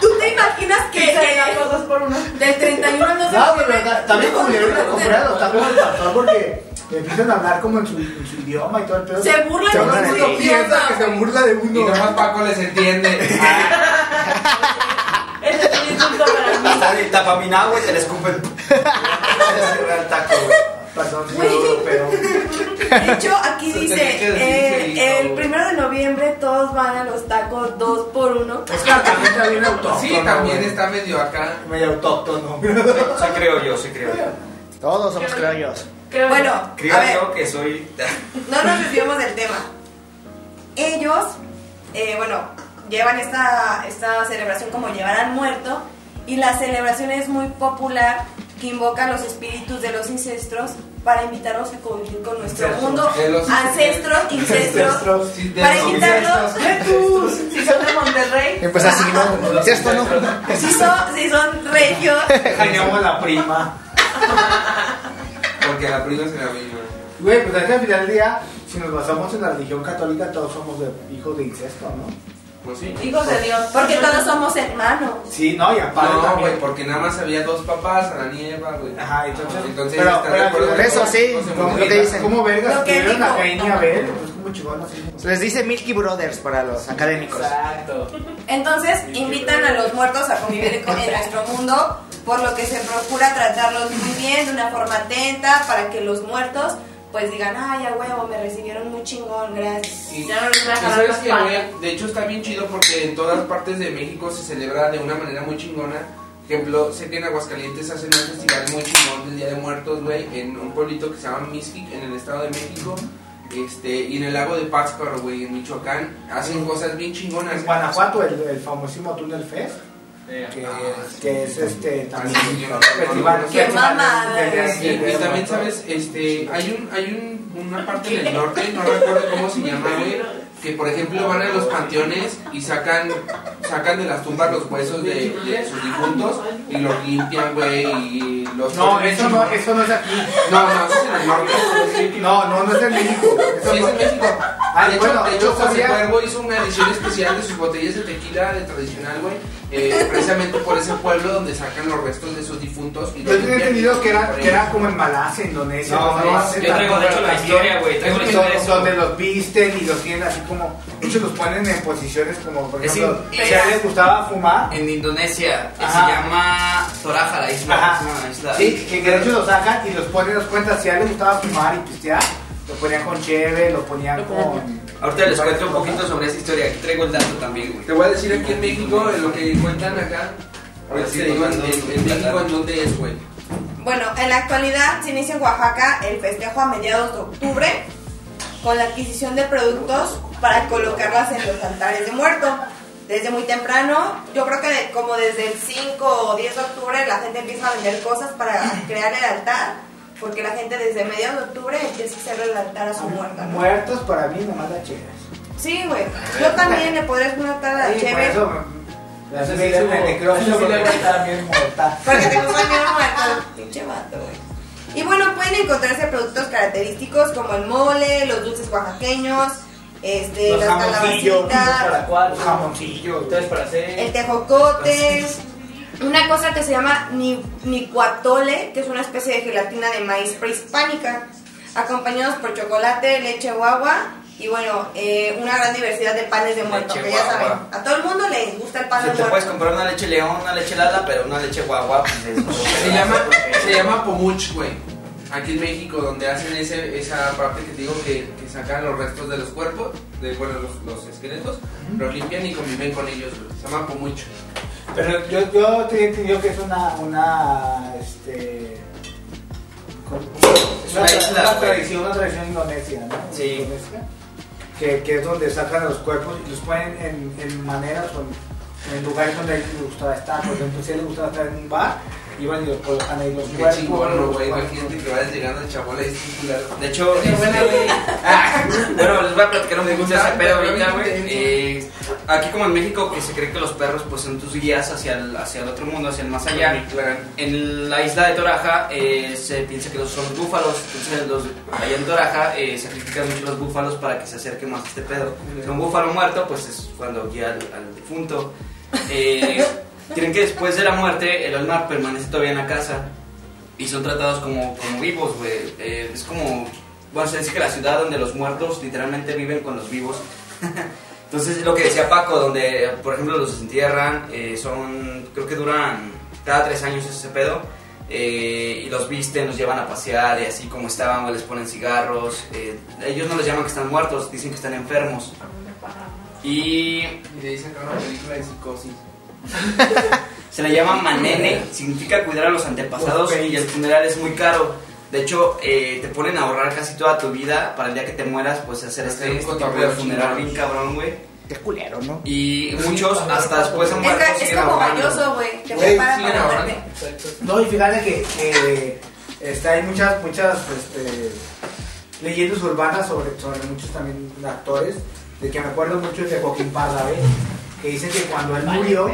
¿Tú te imaginas que eh, tacos dos por uno. del 31 al 2 de No, pero ta- también como comprar los tacos del pastor porque empiezan a hablar como en su, en su idioma y todo el pedo. Se burlan Se de uno piensa que se güey. burla de Y uno. nomás Paco les entiende. Ese es un insulto para mí. Sale el tapaminagua y te la escupen. el taco, güey. Perdón, Güey. pero De hecho, aquí dice, eh, feliz, el güey. primero de noviembre todos van a los tacos dos por uno. es que también está bien autóctono. Sí, también güey. está medio acá. medio autóctono. Sí creo yo, sí creo yo. Todos somos criollos. Creo Bueno, a ver, yo que soy... no nos desviemos del tema. Ellos, eh, bueno, llevan esta, esta celebración como llevar al muerto y la celebración es muy popular que invoca a los espíritus de los ancestros para invitarlos a convivir con nuestro Ancestros. mundo. Ancestros, incestros. Ancestros. Para los invitarlos. Si son de Monterrey. Empieza así, ¿no? Si esto no. Si son, si son la prima. Porque la prima se la misma. Güey, pues es que al final del día, si nos basamos en la religión católica, todos somos de, hijos de incesto, ¿no? Pues sí. Hijos de Dios. Porque todos somos hermanos. Sí, no, y aparte No, también. güey, porque nada más había dos papás, Adán y Eva, güey. Ajá, entonces. Entonces, pero, ¿estás de pero, acuerdo? por eso, sí, No se ¿Cómo, lo que dicen. ¿Cómo vergas Lo que tuvieron a dijo. Caín y a Abel? Pues como chingón así. Se les dice Milky Brothers para los académicos. Exacto. Entonces invitan a los muertos a convivir con- en nuestro mundo, por lo que se procura tratarlos muy bien, de una forma atenta, para que los muertos pues digan, ay, a huevo, me recibieron muy chingón, gracias. Y, Ya no les voy a sabes que, de hecho está bien chido porque en todas partes de México se celebra de una manera muy chingona. Ejemplo, sé que en Aguascalientes hacen un festival muy chingón del Día de Muertos, güey, en un pueblito que se llama Mixquic, en el Estado de México. Este, y en el lago de Pátzcuaro, güey, en Michoacán, hacen cosas bien chingonas. En Guanajuato, el, el famosísimo Túnel Fest, que, que es este también Ah, sí, Día- Sí, del Día y de también sabes, este, hay un, hay un, una parte del norte, no recuerdo cómo se llama, güey, que por ejemplo van a los panteones y sacan, sacan de las tumbas los huesos de, de sus difuntos y los limpian, güey, y los No, eso no, eso no es aquí. no, no, eso es en el norte. No, no, no es en México. Eso Sí, es en México. Ah, de hecho, de hecho José Cuervo hizo una edición especial de sus botellas de tequila de tradicional, güey, eh, precisamente por ese pueblo donde sacan los restos de sus difuntos. Y Yo tenía entendido que era, que era como en Malasia, Indonesia. No, no, yo traigo, de hecho, la historia, güey, traigo la donde- historia de eso. Donde los visten y los tienen así como. Muchos los ponen en posiciones como, por ejemplo, si a alguien les gustaba fumar. En Indonesia que se llama Toraja, la isla. Ajá. Es una isla. Sí, que de hecho los sacan y los ponen, los cuentas. Si a alguien les gustaba fumar y pistear, lo ponían con cheve, Lo ponían con. Ahorita les cuento un poquito sobre esa historia. Aquí traigo el dato también, güey. Te voy a decir aquí en México lo que cuentan acá. Ahorita Sí, te digo en, en- en México en dónde es, güey. Bueno, en la actualidad se inicia en Oaxaca el festejo a mediados de octubre con la adquisición de productos para colocarlas en los altares de muerto. Desde muy temprano, yo creo que como desde el 5 o 10 de octubre la gente empieza a vender cosas para crear el altar, porque la gente desde mediados de octubre empieza a hacer el altar a su muerta. ¿no? Muertos para mí, nomás la cheves. Sí, güey. Yo también le podría hacer un altar a la Sí, por chévere. Me Eso me sí dicen estuvo- el porque le voy a- está bien muerta. Porque te muerto, pinche vato, güey. Y bueno, pueden encontrarse productos característicos como el mole, los dulces oaxaqueños, este, Los las calabacitas, los jamoncillos. Entonces, para hacer. el tejocote, una cosa que se llama ni, nicuatole, que es una especie de gelatina de maíz prehispánica, acompañados por chocolate, leche o agua. Y bueno, eh, una gran diversidad de panes de muerto, Leche que ya guagua. saben, a todo el mundo le gusta el pan Si de te muerto. puedes comprar una leche león, una leche lala, pero una leche guagua, pues es Se llama, se llama pomuch, güey. Aquí en México, donde hacen ese, esa parte que te digo que, que sacan los restos de los cuerpos, de bueno, los, los esqueletos, los limpian y conviven con ellos. Se llama pomuch. Pero yo, yo te entendido que es una, una, este, Es una, isla, tradición, una tradición indonesia, ¿no? Sí. Indonesia, que, que es donde sacan los cuerpos y los ponen en, en maneras o en, lugares donde les gustaba estar. Por ejemplo, si les gustaba estar en un bar, iban colocan ahí los Qué chingón, güey. Imagínate que vayas llegando y es titular. De hecho, este-. Ah, bueno, les voy a platicar un ¿Te poquito de ese pedo ahorita, güey. Eh, aquí como en México, que se cree que los perros pues son tus guías hacia el, hacia el otro mundo, hacia el más allá. En la isla de Toraja eh, se piensa que los son búfalos, entonces los, allá en Toraja eh, sacrifican mucho los búfalos para que se acerque más a este pedo. Si un búfalo muerto, pues es cuando guía al, al difunto. Eh, tienen que después de la muerte el alma permanece todavía en la casa y son tratados como, como vivos, güey. Eh, es como, bueno, se dice que la ciudad donde los muertos literalmente viven con los vivos. Entonces, lo que decía Paco, donde, por ejemplo, los entierran, eh, son, creo que duran cada tres años ese pedo, eh, y los visten, los llevan a pasear, y así como estaban, güey, les ponen cigarros. eh, ellos no les llaman que están muertos, dicen que están enfermos. Y Y de ahí sacaron una película de psicosis. se le llama manene, significa cuidar a los antepasados y el funeral es muy caro. De hecho, eh, te ponen a ahorrar casi toda tu vida para el día que te mueras, pues hacer este, este tipo de funeral bien cabrón, güey. Qué culero, ¿no? Y muchos hasta después han Es, muerto que- es siguen como valioso, güey. Te Güey, prepara sí, para muerte. No, y fíjate que, que este, hay muchas, muchas este, leyendas urbanas sobre, sobre muchos también actores, de que me acuerdo mucho es de Joaquín Pardavé, que dicen que cuando él murió,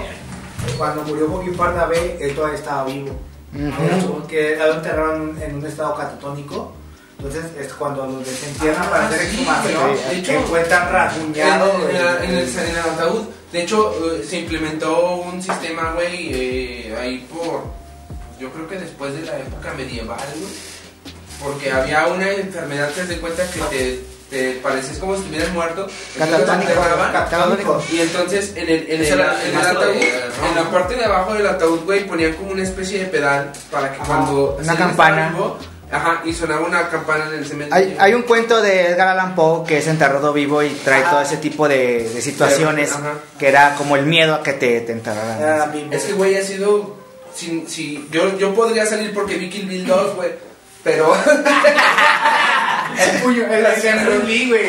cuando murió Joaquín Pardavé, él todavía estaba vivo. Ujú. Que lo enterraron en un estado catatónico. Entonces es cuando los desentierran para hacer Ah, sí, exhumación, de hecho, encuentran rasguñado En, en, el, en el ataúd. De hecho, eh, se implementó un sistema, güey, eh, ahí por. Yo creo que después de la época medieval, güey. Porque había una enfermedad que se cuenta que te, te parecías como si estuvieras muerto. Catatónico. Catatónico. Y entonces en el, en el, el en el ataúd, en la parte de abajo del ataúd, güey, ponían como una especie de pedal para que Ajá, cuando una campana. vivo, ajá, y sonaba una campana en el cementerio. Hay, hay un cuento de Edgar Allan Poe que es enterrado vivo y trae todo ese tipo de, de situaciones Ajá. que era como el miedo a que te, te enterraran. Es que, güey, ha sido. Si, si, yo, yo podría salir porque vi Kill Bill 2, güey. Pero. El puño, el el Bruce Lee, güey.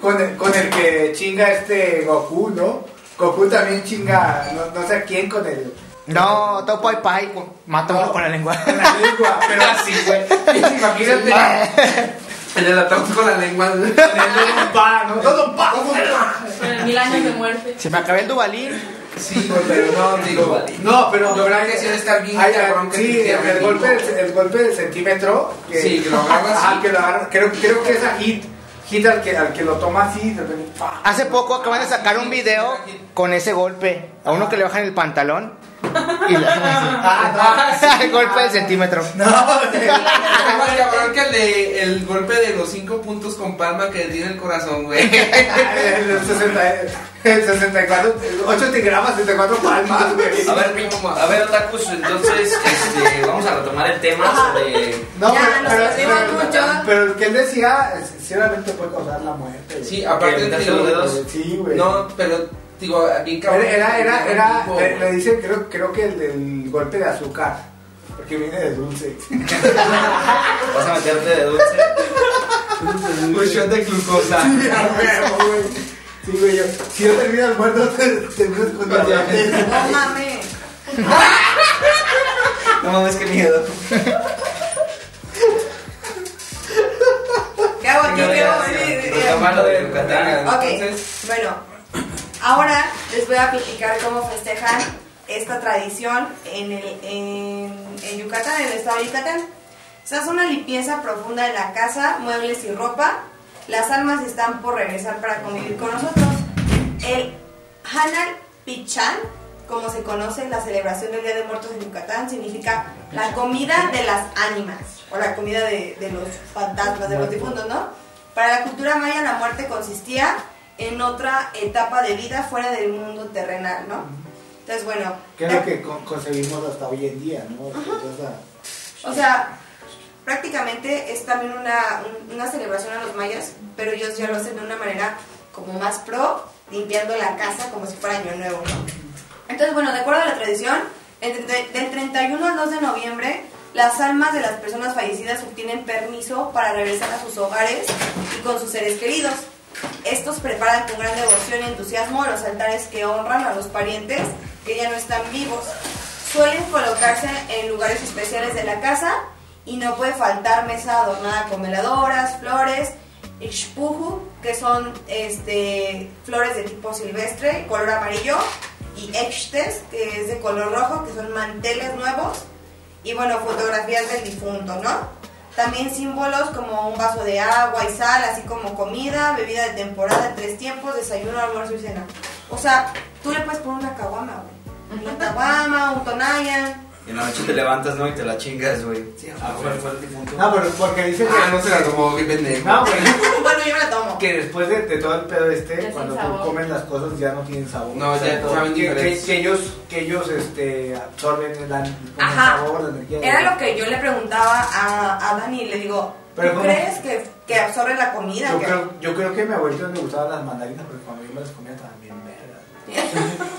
Con el, con el que chinga este Goku, ¿no? Goku también chinga, no, no sé a quién con el. No, Topo y Pai, mata uno con la lengua. Con la lengua, pero así, güey. Imagínate. En el ataúd con la lengua. Con el Don Pa, ¿no? Don Pa, mil años de muerte. Se me acabé el Dubalín. Sí, güey, pero no, digo. No, pero. Creo que sí estar bien Ay, cabrón que Sí, te el, entierren golpe, del- el golpe del centímetro. Que, Sí, que lo agarras así. que lo agarras. Creo, creo que esa hit. Hit al que, al que lo toma así, de repente. pa. Hace poco acaban de sacar un video con ese golpe. A uno que le bajan el pantalón. Y la- Ah, no. el golpe del centímetro. No, Es más cabrón que el, de, el golpe de los cinco puntos con palma que tiene el corazón, güey. el 60, el 64, 8 gramas, 64 palmas, güey. A ver, a ver, Otakus, entonces este, vamos a retomar el tema sobre. No, Ya, pero, nos pero, pero- mucho. pero el que él decía, es- sinceramente puede causar la muerte. Sí, aparte ¿Que de los dedos? Sí, güey. No, pero, digo, bien cabrón. Era, era, era, era- Tipo, le, le dicen, creo, creo que el del golpe de azúcar, porque viene de dulce. ¿Vas a meterte de dulce? Un shot de glucosa. Sí, güey. Sí, güey, yo, si no terminas muerto, te terminas con diabetes. No mames. No mames, qué miedo. ¿Qué hago aquí? ¿Qué hago? Sí, sí, sí. de Yucatán. Ok, bueno, ahora les voy a platicar cómo festejan esta tradición en, el, en, en Yucatán, en el estado de Yucatán. Se hace una limpieza profunda de la casa, muebles y ropa. Las almas están por regresar para convivir con nosotros. El Hanal Pichán, como se conoce la celebración del Día de Muertos en Yucatán, significa la comida de las ánimas, o la comida de, los fantasmas, de los difuntos, ¿no? Para la cultura maya la muerte consistía en otra etapa de vida fuera del mundo terrenal, ¿no? Entonces, bueno, Que es lo que con- concebimos hasta hoy en día, ¿no? Entonces, o sea, prácticamente es también una, un- una celebración a los mayas, pero ellos ya lo hacen de una manera como más pro, limpiando la casa como si fuera año nuevo, ¿no? Entonces, bueno, de acuerdo a la tradición, entre- del 31 al 2 de noviembre, las almas de las personas fallecidas obtienen permiso para regresar a sus hogares y con sus seres queridos. Estos preparan con gran devoción y entusiasmo los altares que honran a los parientes que ya no están vivos. Suelen colocarse en lugares especiales de la casa y no puede faltar mesa adornada con veladoras, flores, ixpuju, que son este, flores de tipo silvestre, color amarillo, y extes, que es de color rojo, que son manteles nuevos, y bueno, fotografías del difunto, ¿no? También símbolos como un vaso de agua y sal, así como comida, bebida de temporada, tres tiempos, desayuno, almuerzo y cena. O sea, tú le puedes poner una caguama, güey. Una caguama, un tonaya. Y en la noche te levantas, ¿no? Y te la chingas, güey. A comer fue el difunto. No, pero porque dice que. Ah, no se la tomó, qué pendejo. No, güey. bueno, yo me la tomo. Que después de, de todo el pedo este, cuando tú comes las cosas ya no tienen sabor. No, ya todo- saben que, que, diferentes. que ellos, que ellos este, absorben el, con el Ajá. sabor, la energía. Era lo que yo le preguntaba a, a Dani y le digo, ¿tú Pero ¿cómo? crees que, que absorbe la comida? Yo Que- creo, yo creo que a mi abuelito le gustaban las mandarinas porque cuando yo me las comía estaban bien vergas.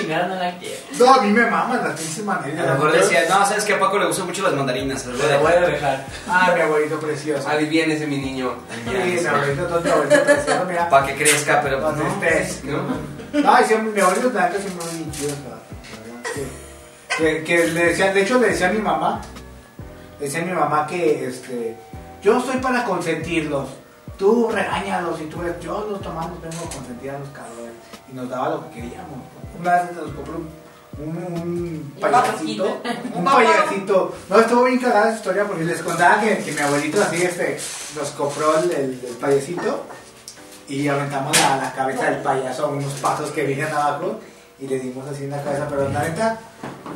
Chingada no la quiero. No, a mí me maman las pinches manerinas. A lo mejor decía, no, sabes que a Paco le gustan mucho las mandarinas. las voy a dejar". Ah, mi abuelito precioso. Aliviénese, mi niño. Sí, mi abuelito, todo mi abuelito precioso, mira. Para que crezca, pero pues No estés. ¿No? No, y siempre, mi abuelito también siempre muy chido, la verdad, que, que, que le decían, de hecho le decía a mi mamá, le decía a mi mamá que este, yo estoy para consentirlos, tú regáñalos y tú, yo los tomamos, vengo a consentir a los cabrones y nos daba lo que queríamos. Una vez nos compró un, un, un payasito, un payasito, no, estuvo bien cagada esa historia porque les contaba que, que mi abuelito así este, nos compró el, el- el payasito y aventamos la, la cabeza del payaso a unos pasos que vienen abajo y le dimos así en la cabeza, pero la neta,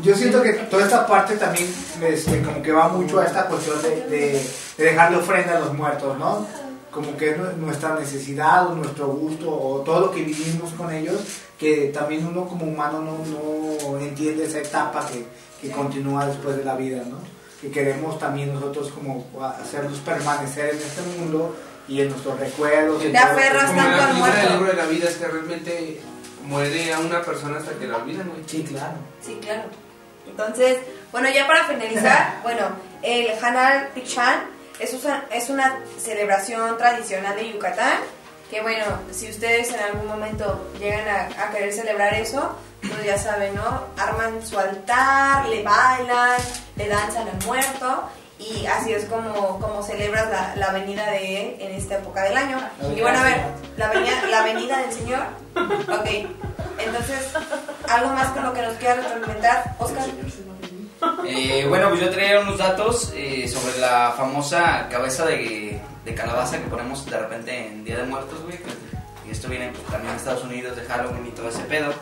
yo siento que toda esta parte también este, como que va mucho a esta cuestión de, de, de dejarle ofrenda a los muertos, ¿no? Como que es nu- nuestra necesidad o nuestro gusto o todo lo que vivimos con ellos, que también uno como humano no, no entiende esa etapa que, que continúa después de la vida, ¿no? Que queremos también nosotros como hacerlos permanecer en este mundo y en nuestros recuerdos. Te aferras tanto la al muerto. libro de la vida es que realmente muere a una persona hasta que la olvidan, güey. Sí, claro. Sí, claro. Entonces, bueno, ya para finalizar, bueno, el Hanal Pikshan es una, es una celebración tradicional de Yucatán, que bueno, si ustedes en algún momento llegan a, a querer celebrar eso, pues ya saben, ¿no? Arman su altar, le bailan, le danzan al muerto. Y así es como, como celebras la, la venida de él en esta época del año. Y bueno, a ver, la venida, la venida del Señor. Ok, entonces, algo más con lo que nos quiera retroalimentar, Oscar. Eh, bueno, pues yo traía unos datos eh, sobre la famosa cabeza de, de calabaza que ponemos de repente en Día de Muertos, güey. que- Y esto viene pues, también de Estados Unidos, de Halloween y todo ese pedo.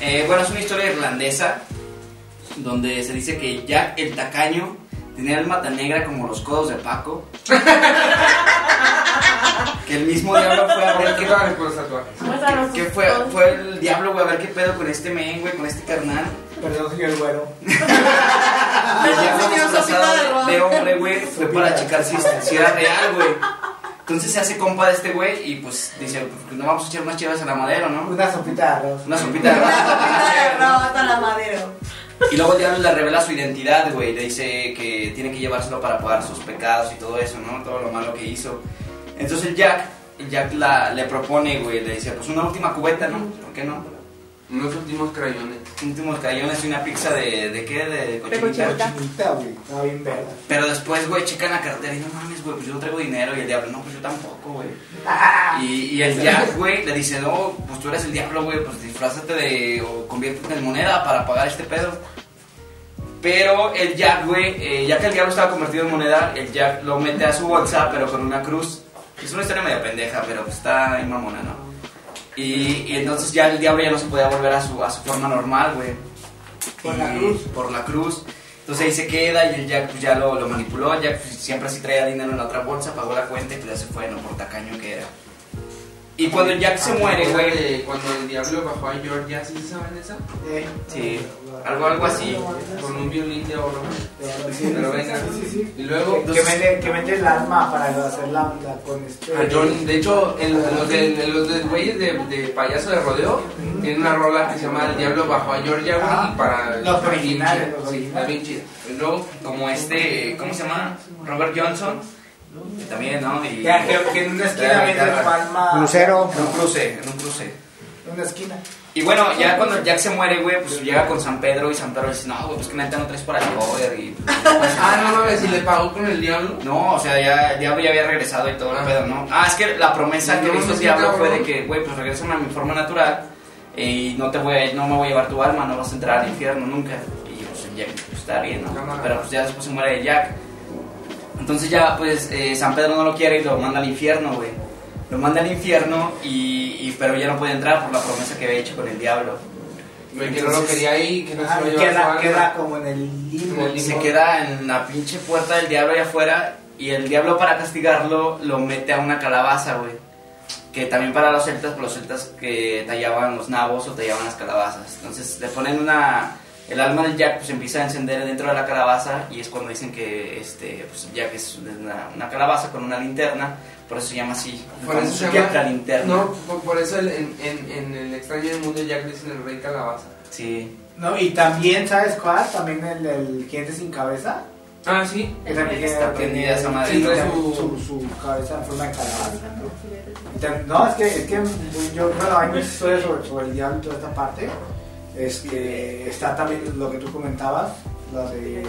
Eh, bueno, es una historia irlandesa donde se dice que Jack el tacaño tenía el mata negra como los codos de Paco. que el mismo diablo fue a ver ¿Qué que sus fue, fue el diablo, güey, a ver qué pedo con este men, güey, con este carnal. Perdón, señor güero. Sopita de hombre, güey, fue para checar si, si era real, güey. Entonces se hace compa de este güey y pues dice, pues no vamos a echar unas chivas a la madera, ¿no? Una sopita de arroz. Una sopita de Una arroz. copita de arroz a la madero. Y luego diablo le revela su identidad, güey. Le dice que tiene que llevárselo para pagar sus pecados y todo eso, ¿no? Todo lo malo que hizo. Entonces el Jack, Jack la, le propone, güey, le dice, pues una última cubeta, ¿no? ¿Por qué no? Unos últimos crayones. Últimos cayones y una pizza de, ¿de qué? De cochinita. cochinita. Chinita, güey. Estaba bien verga. Pero después, güey, checan la cartera y no mames, güey, pues yo no traigo dinero. Y el diablo, no, pues yo tampoco, güey. Y, y el Jack, güey, le dice, no, pues tú eres el diablo, güey, pues disfrázate de, o conviértete en moneda para pagar este pedo. Pero el Jack, güey, eh, ya que el diablo estaba convertido en moneda, el Jack lo mete a su bolsa, pero con una cruz. Es una historia medio pendeja, pero pues está ahí mamona, ¿no? Y, y entonces ya el diablo ya no se podía volver a su, a su forma normal, güey. Por la cruz. Por la cruz. Entonces ahí se queda y el Jack pues, ya lo, lo manipuló. Jack pues, siempre así traía dinero en la otra bolsa, pagó la cuenta y pues ya se fue, no por tacaño que era. Y cuando el Jack se muere, güey. Cuando el diablo bajó a Georgia, ¿sí se saben esa? Eh, Sí, algo, algo así. Con un violín de oro. Pero venga. Y luego, Que vende, que vende el arma para hacer la, la con este. a John, de hecho, en los de los de güeyes de, de payaso de rodeo, tiene una rola que se llama El diablo bajó a Georgia, güey, Ah, y para... los originales, Sí, los Sí, está originales. bien chido. Y luego, como este, ¿cómo se llama? Robert Johnson. También, ¿no? Y, Ya, que, que en una esquina guitarra. palma. En un cruce, en un cruce. En una esquina. Y bueno, ya cuando Jack se muere, güey, pues llega con San Pedro y San Pedro dice, no, güey, pues que neta no traes para el cover y... Ah, no mames, si le pagó con el diablo. No, o sea, ya el diablo ya había regresado y todo el Ah. pedo, ¿no? Ah, es que la promesa que No, hizo no, el diablo fue de que, güey, pues regrésame a mi forma natural y no te voy a, no me voy a llevar tu alma, no vas a entrar al infierno nunca. Y pues Jack, pues está bien, ¿no? Pero pues ya después se muere Jack. Entonces ya, pues, eh, San Pedro no lo quiere y lo manda al infierno, güey. Lo manda al infierno y, y- pero ya no puede entrar por la promesa que había hecho con el diablo. Güey, que no lo quería ahí, que no se Ah, lo queda, queda como en el limbo. Se queda en la pinche puerta del diablo allá afuera y el diablo para castigarlo lo mete a una calabaza, güey. Que también para los celtas, pues los celtas que tallaban los nabos o tallaban las calabazas. Entonces le ponen una... El alma del Jack pues empieza a encender dentro de la calabaza y es cuando dicen que este, pues, Jack es una, una calabaza con una linterna, por eso se llama así. Por eso se llama... la linterna. No, por, por eso el- en, en, en el extraño del mundo Jack le dicen el rey calabaza. Sí. No, y también, ¿sabes cuál? También el, el Gente sin cabeza. Ah, sí. Que también Está prendida esa madre. sí, su- su, su cabeza en forma de calabaza. No, es que, es que yo, bueno, hay muchas historias sobre, sobre el diablo y toda esta parte. Este, está también lo que tú comentabas, la de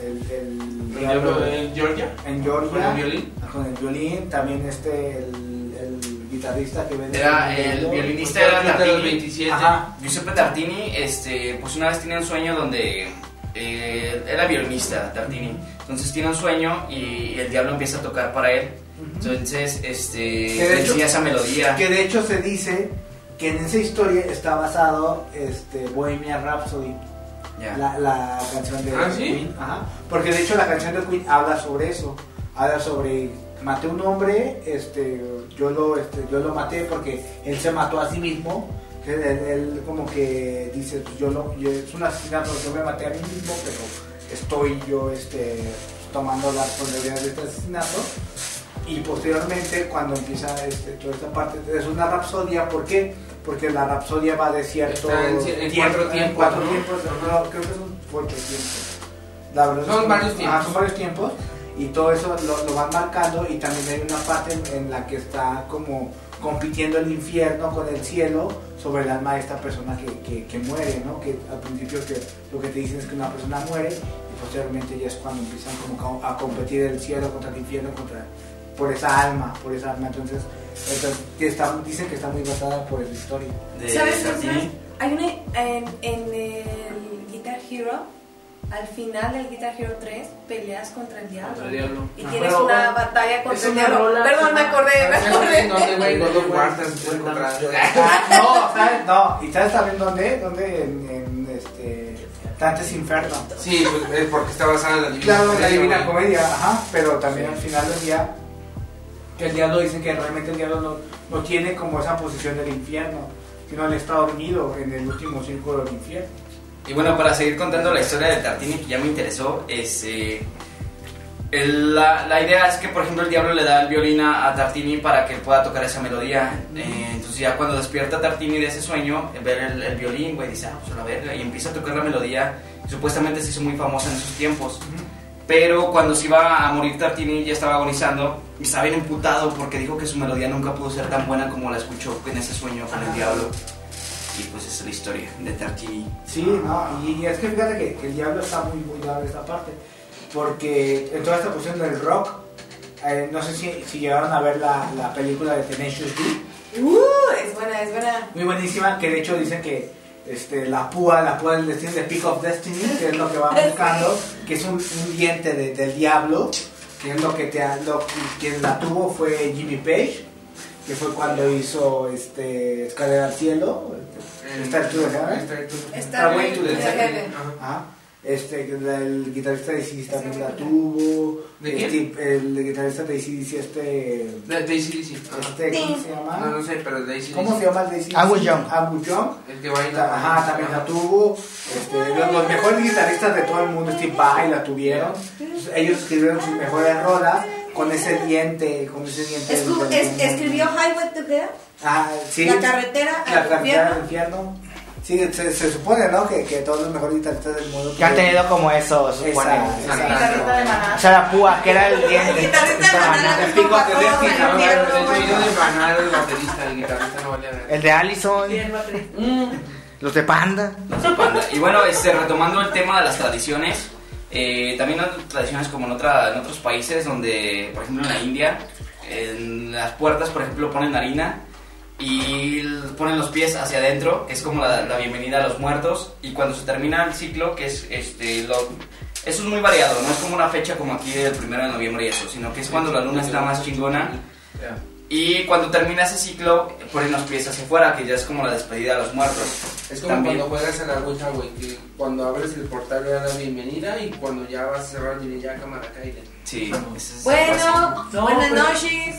el, el El diablo en Georgia. en Georgia. Con el violín. Con el violín, también este, el, el guitarrista que vende Era el violinista era Ahorita los Tartini. 27. Ajá. Giuseppe Tartini, este, pues una vez tenía un sueño donde eh, era violinista, Tartini. Entonces tiene un sueño y el diablo empieza a tocar para él. Entonces, este, Que de le hecho- enseña esa melodía. Que de hecho se dice que en esa historia está basado este, Bohemian Rhapsody, Ya. la, la canción de Ah, ¿sí? Queen. Ajá. Porque de hecho la canción de Queen habla sobre eso. Habla sobre maté un hombre, este, yo lo, este, yo lo maté porque él se mató a sí mismo. Él, él como que dice, pues yo lo, yo- es un asesinato, yo me maté a mí mismo, pero estoy yo este, tomando la responsabilidad de este asesinato. Y posteriormente, cuando empieza este, toda esta parte, es una rapsodia. ¿Por qué? Porque la rapsodia va de cierto Está en en tiempo- cuatro en tiempos, cuatro ¿no? tiempos, no, creo que son ocho tiempos. La verdad Son es varios tiempos. son varios tiempos. Y todo eso lo, lo van marcando. Y también hay una parte en, en la que está como compitiendo el infierno con el cielo sobre el alma de esta persona que, que, que muere, ¿no? Que al principio que, lo que te dicen es que una persona muere y posteriormente ya es cuando empiezan como a competir el cielo contra el infierno, contra por esa alma, por esa alma. Entonces, entonces, está, dicen que está muy basada por esa historia. ¿Sabes? ¿sabes? Hay una en, en el Guitar Hero, al final del Guitar Hero 3, peleas contra el diablo. Contra el diablo. Y Ah, tienes una batalla contra el diablo. rola Perdón, me acordé, me ¿Sabes en acordé. dónde, güey? God of War te puede encontrar. Ah, no, ¿sabes? No, ¿y sabes también dónde? ¿Dónde? En, en este. Dante's Inferno. Sí, pues, es porque está basada en la Divina Claro, la Comedia, Divina. Comedia, ajá, pero también al final del día, que el diablo dice que realmente el diablo no, no tiene como esa posición del infierno, sino él está dormido en el último círculo del infierno. Y bueno, para seguir contando la historia de Tartini, que ya me interesó, es, eh, el- la, la idea es que, por ejemplo, el diablo le da el violín a, Tartini para que pueda tocar esa melodía. Eh, entonces ya cuando despierta Tartini de ese sueño, ver el, el violín, güey, dice, ah, pues a la verga, y empieza a tocar la melodía. Supuestamente se hizo muy famosa en esos tiempos. Pero cuando se iba a morir Tartini, ya estaba agonizando, y estaba bien emputado porque dijo que su melodía nunca pudo ser tan buena como la escuchó en ese sueño con el diablo. Y pues esa es la historia de Tartini. Sí, no, y es que fíjate que, que el diablo está muy, muy dado en esta parte, porque en toda esta cuestión del rock, eh, no sé si, si llegaron a ver la, la película de Tenacious D, Uh, es buena, es buena. muy buenísima, que de hecho dicen que este, la púa, la púa del destino de Peak of Destiny, que es lo que van buscando, que es un, un diente de- del diablo, que es lo que te lo, quien la tuvo fue Jimmy Page, que fue cuando hizo este Escalera al Cielo, Star to the Heaven. Star to the- Heaven. Este, el guitarrista de CDC también la tuvo. ¿De quién? Este, el guitarrista de CDC, este. De Daisy Daisy. Ajá. este ¿Cómo se llama? No, no sé, pero Daisy ¿Cómo se llama el de CDC? Angus Young. Angus Young. El que baila. Ajá, también la tuvo. Este, los, los mejores guitarristas de todo el mundo, Steve Vai, la tuvieron. Entonces, ellos escribieron sus mejores rolas con ese diente, con ese diente. Escribió Highway to Hell, Ah, sí. La carretera La carretera al infierno. Sí, se, se supone, ¿no? Que, que todos los mejores guitarristas del mundo. Que han tenido como eso, esa, supone. esa- Esa- Guitarrista de Maná. O sea, la púa, que era el El diente. guitarrista de Maná El pico de infierno, El de baterista, el guitarrista no valía. El de Allison. Sí, el baterista. Los de Panda. Panda. Y bueno, este, retomando el tema de las tradiciones, eh, también hay tradiciones como en, otra, en otros países donde, por ejemplo en la India, en las puertas, por ejemplo, ponen harina y ponen los pies hacia adentro, que es como la, la bienvenida a los muertos, y cuando se termina el ciclo, que es este, lo, eso es muy variado, no es como una fecha como aquí del primero de noviembre y eso, sino que es cuando la luna está más chingona. Y cuando termina ese ciclo, ponen los pies hacia afuera, que ya es como la despedida a los muertos. Es como También. cuando juegas a la Ouija, güey, que cuando abres el portal le das la bienvenida y cuando ya vas a cerrar, diré ya cámara, cállate. Sí, Bueno, No, buenas pero- noches.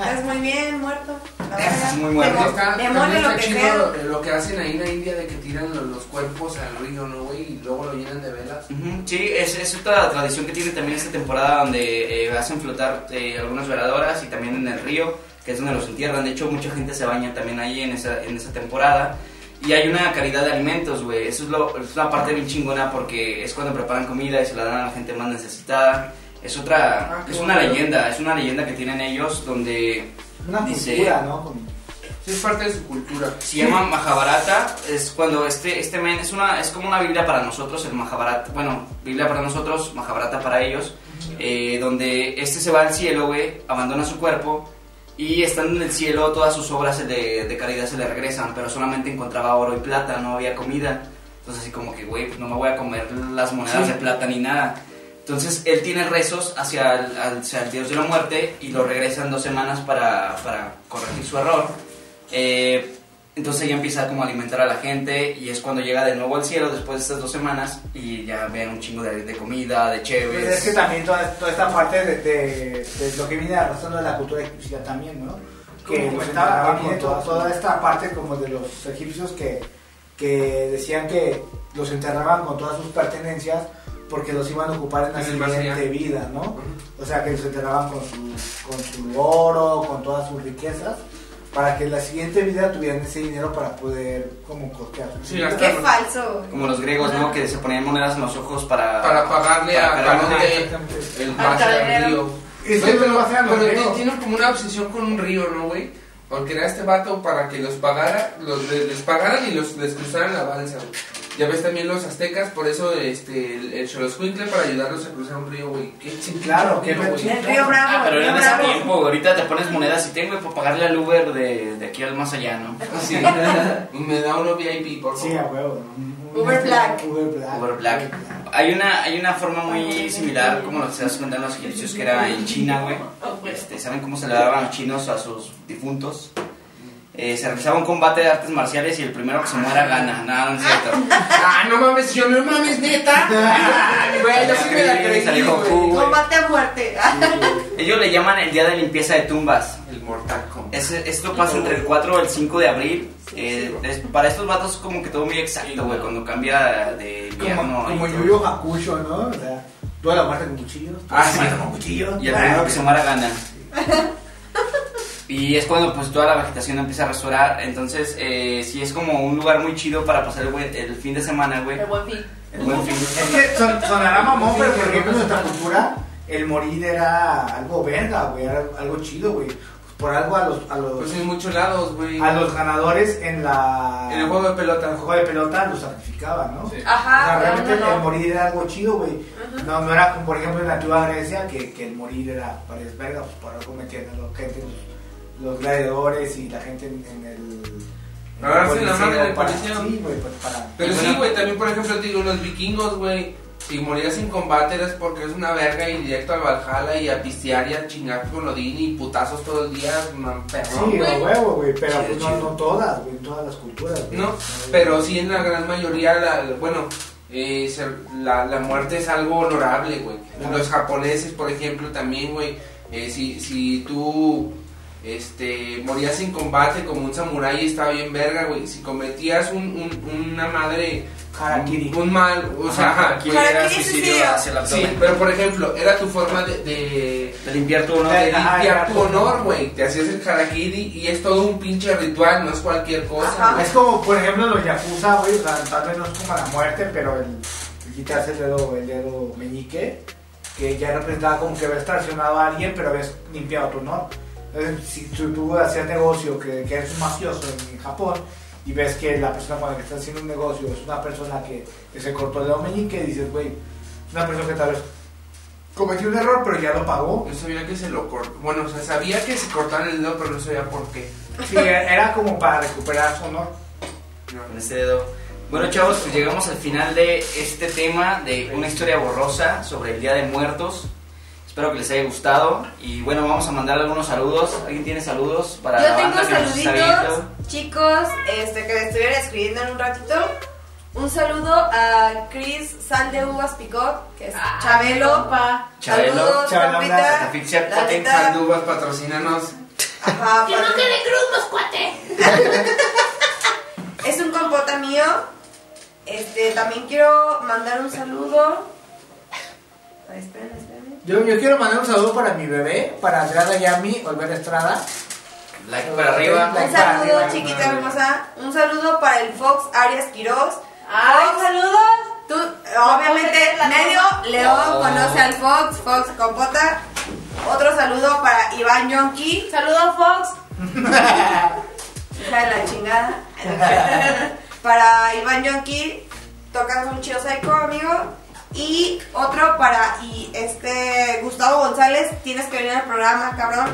Estás muy bien, muerto. La Estás verdad. muy muerto. Está, también lo que chido lo, lo que hacen ahí en la India de que tiran los, los cuerpos al río, ¿no, güey? Y luego lo llenan de velas. Ujú, Sí, es, es otra tradición que tiene también esta temporada donde eh, hacen flotar eh, algunas veladoras y también en el río, que es donde los entierran. De hecho, mucha gente se baña también ahí en esa, en esa temporada. Y hay una caridad de alimentos, güey. Eso es, lo, es la parte bien chingona porque es cuando preparan comida y se la dan a la gente más necesitada. Es otra, Ah, es una bonito. leyenda, es una leyenda que tienen ellos donde Una Dice- cultura, ¿no? Sí, es parte de su cultura. se llama Mahabharata. Es cuando este, este men es una, es como una Biblia para nosotros, el Mahabharata. Bueno, Biblia para nosotros, Mahabharata para ellos. eh, donde este se va al cielo, güey, abandona su cuerpo. Y estando en el cielo, todas sus obras de, de caridad se le regresan, pero solamente encontraba oro y plata, no había comida. Entonces, así como que, güey, pues no me voy a comer las monedas de plata ni nada. Entonces, él tiene rezos hacia el, hacia el dios de la muerte y lo regresa en dos semanas para, para corregir su error. Eh, entonces ella empieza como a alimentar a la gente y es cuando llega de nuevo al cielo después de estas dos semanas y ya ven un chingo de, de comida, de Pues chéves. es que también toda, toda esta parte de, de- de lo que viene arrastrando de la cultura egipcia también, ¿no? Que con viene toda, toda esta parte como de los egipcios que, que decían que los enterraban con todas sus pertenencias porque los iban a ocupar en la En siguiente vida, ¿no? O sea, que los enterraban con su, con su oro, con todas sus riquezas, para que en la siguiente vida tuvieran ese dinero para poder como costear Sí, Qué falso. Como los griegos, ¿no? Que se ponían monedas en los ojos para... Para pagarle para a Caronte exactamente. el pase al río. Pero hacían los pero tienen como una obsesión con un río, ¿no, güey? Porque era este vato para que los pagara, los, les, les pagaran y los les cruzaran la balsa, güey. Ya ves también los aztecas, por eso este, el, el Xoloscuincle para ayudarlos a cruzar un río, güey. Qué Sí, claro, qué río, güey. Sí, El río Bravo. Ah, pero en ese Bravo. tiempo, ahorita te pones monedas y tengo para pagarle al Uber de, de aquí al más allá, ¿no? Sí. y me da uno VIP, por favor. Sí, a huevo. Uber Black. Uber Black. Uber Black. Hay una, hay una forma muy similar, como lo que cuenta en los egipcios, que era en China, güey. Este, ¿Saben cómo se le daban los chinos a sus difuntos? Eh, se realizaba un combate de artes marciales y el primero que se muera gana. Nada, no es cierto. Ah, no mames, yo no mames, neta. Güey, yo sí me la creí, Salió Goku, güey. güey. Combate a muerte. Ellos le llaman el día de limpieza de tumbas. El Mortal Kombat. Es- esto pasa entre el 4 y el 5 de abril. Eh, es- para estos vatos es como que todo muy exacto, güey, cuando cambia de invierno. Como, y como todo. Yu Yu Hakusho, ¿no? O sea, toda la muerte con cuchillos. Ah, sí. con cuchillos. Y el primero que se muera gana. Y es cuando pues toda la vegetación empieza a restaurar. Entonces, eh, sí es como un lugar muy chido para pasar el, buen- el fin de semana, güey. El buen fin. El buen fin. Es que son, sonará mamón, pero por ejemplo en nuestra cultura, el morir era algo verga, güey, era algo chido, güey. Por algo a los, a los, Pues en muchos lados, güey. a los ganadores en la... En el juego de pelota. en el juego de pelota los sacrificaban, ¿no? Sí. O sea, Ajá, realmente no, no, el morir era algo chido, güey. No, no era como, por ejemplo, en la antigua Grecia, que, que el morir era para verga, pues por algo metían a la gente, los, los gladiadores y la gente en, en el. en el la para-. Sí, güey, pues para. Pero sí, güey, también por ejemplo te digo, los vikingos, güey, si morías en combate eras porque eres una verga y directo al Valhalla y a pistear y a chingar con Odín y putazos todo el día, man, perro, Sí, güey. a huevo, güey, pero Chido, pues no, chido. no todas, güey, en todas las culturas. güey. No, pero sí en la gran mayoría, la, la- bueno, eh, la, la muerte es algo honorable, güey. Claro. Los japoneses, por ejemplo, también, güey, eh, si, si tú este, morías en combate como un samurái estaba bien verga, güey. Si cometías un, un- una madre... Harakiri. Un mal, o sea, ajá, era Harakiri es suicidio hacia el Sí, pero por ejemplo, era tu forma de, de, De limpiar tu honor. de limpiar era tu honor, güey. Te hacías el harakiri y es todo un pinche ritual, no es cualquier cosa. Es como, por ejemplo, los yakuza, güey, o sea, tal vez no es como la muerte, pero el, el quitarse el dedo, el dedo meñique, que ya representaba como que habías traicionado a alguien, pero habías limpiado tu honor. Si tú, tú hacías negocio, que, que eres un mafioso en, Japón, y ves que la persona con la que estás haciendo un negocio es una persona que, que se cortó el dedo meñique, dices, güey, es una persona que tal vez cometió un error, pero ya lo pagó. Yo sabía que se lo cortó. Bueno, o sea, sabía que se cortaban el dedo, pero no sabía por qué. Sí, era como para recuperar su honor. con este dedo. Bueno, chavos, pues llegamos al final de este tema de una historia borrosa sobre el Día de Muertos. Espero que les haya gustado. Y bueno, vamos a mandar algunos saludos. ¿Alguien tiene saludos para Yo la tengo saluditos, chicos, este, que me estuvieran escribiendo en un ratito. Un saludo a Chris Sal de Uvas Picot, que es Ah, Chabelo. compa. Chabelo. Saludos, Chabelo, compita. Asfixia La potente, neta, Sandubas, patrocínanos. ajá, Que no quede cruz, cuate. Es un compota mío. Este, también quiero mandar un saludo. Ay, esperen, esperen. Yo, yo quiero mandar un saludo para mi bebé, para Adriana Yami, Olvera Estrada. Like para arriba. Like Un para saludo, arriba, chiquita arriba. hermosa. Un saludo para el Fox Arias Quiroz. ¡Ay, Fox, saludos! Tú, obviamente, La medio León Oh. conoce al Fox, Fox Compota. Otro saludo para Iván Yonki. Saludos, Fox. Hija de la chingada. para Iván Yonki, tocas un chido psycho, amigo. Y otro para y este Gustavo González, tienes que venir al programa, cabrón.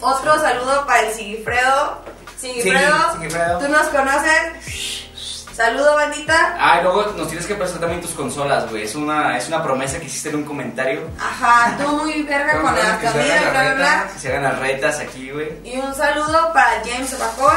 Otro saludo para el Sigifredo. Sigifredo, Sí, Sigifredo. tú nos conoces. Saludo, bandita. Ah, y luego nos tienes que prestar también tus consolas, güey. Es una, es una promesa que hiciste en un comentario. Ajá, tú muy verga con Vamos a la que se comida y hagan bla, bla, las bla. Que se hagan las retas aquí, güey. Y un saludo para James Bacón.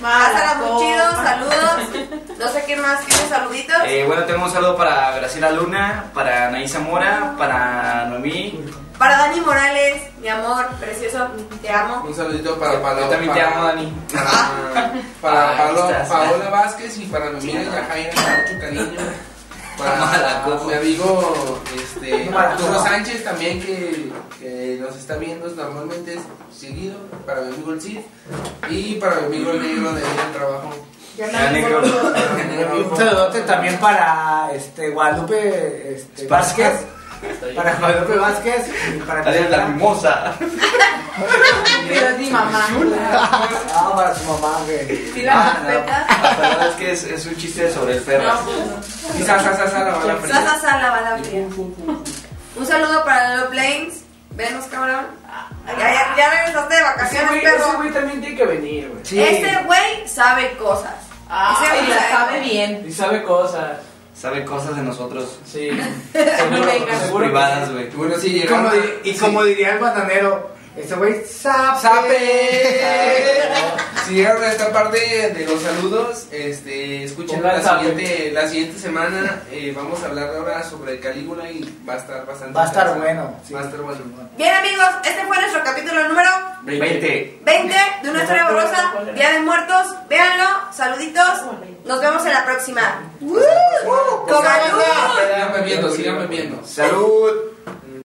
Pásala muy chido, saludos. No sé quién más tiene saluditos. Eh, bueno, tenemos un saludo para Graciela Luna, para Anaísa Mora, para Noemí. Para Dani Morales, mi amor, precioso, te amo. Un saludito para Paola. Yo también te para- amo, Dani. Para, para Ah, Paola, ahí estás. Paola Vázquez y para amiga Yajaira, con mucho cariño. Para mi amigo este, Arturo. Sánchez también que, que nos está viendo normalmente seguido. Para mi amigo el Cid. Y para mi amigo el negro de ir al trabajo. Ya, negro. Y un saludote también para este, Guadalupe este, Vázquez. Para Guadalupe Vázquez. Y para Dale la mimosa. Pero es mi mamá. Ah, para su mamá, güey. ¿Sí la respetas? La verdad es que es, es un chiste sobre el perro. Pues. Y sa, sa, sa, sa, la bala fría. Sasa Sala, bala Y fría. Un saludo para Lolo Plains. Venos, cabrón. Ya, ya, ya regresaste de vacaciones, perro. también tiene que venir, güey. Sí. Este güey sabe cosas. Ay, Ese güey la sabe bien. Y sabe cosas. Sabe cosas de nosotros. Sí. Seguro, seguro, seguro. privadas, güey. Y bueno, sí, Y como, di- y como diría el bananero, este güey sabe. ¡Sape! Si llegaron a esta parte de los saludos, este, escuchen la sape. siguiente, la siguiente semana. eh, vamos a hablar ahora sobre Calígula y va a estar bastante. Va a estar bueno. sí. Va a estar bueno. Bien, amigos, este fue nuestro capítulo número 20. 20 de una historia borrosa, Día de Muertos. Véanlo, saluditos. Nos vemos en la próxima. ¡Woo! ¡Comalú! Sigan bebiendo, sigan bebiendo. Salud.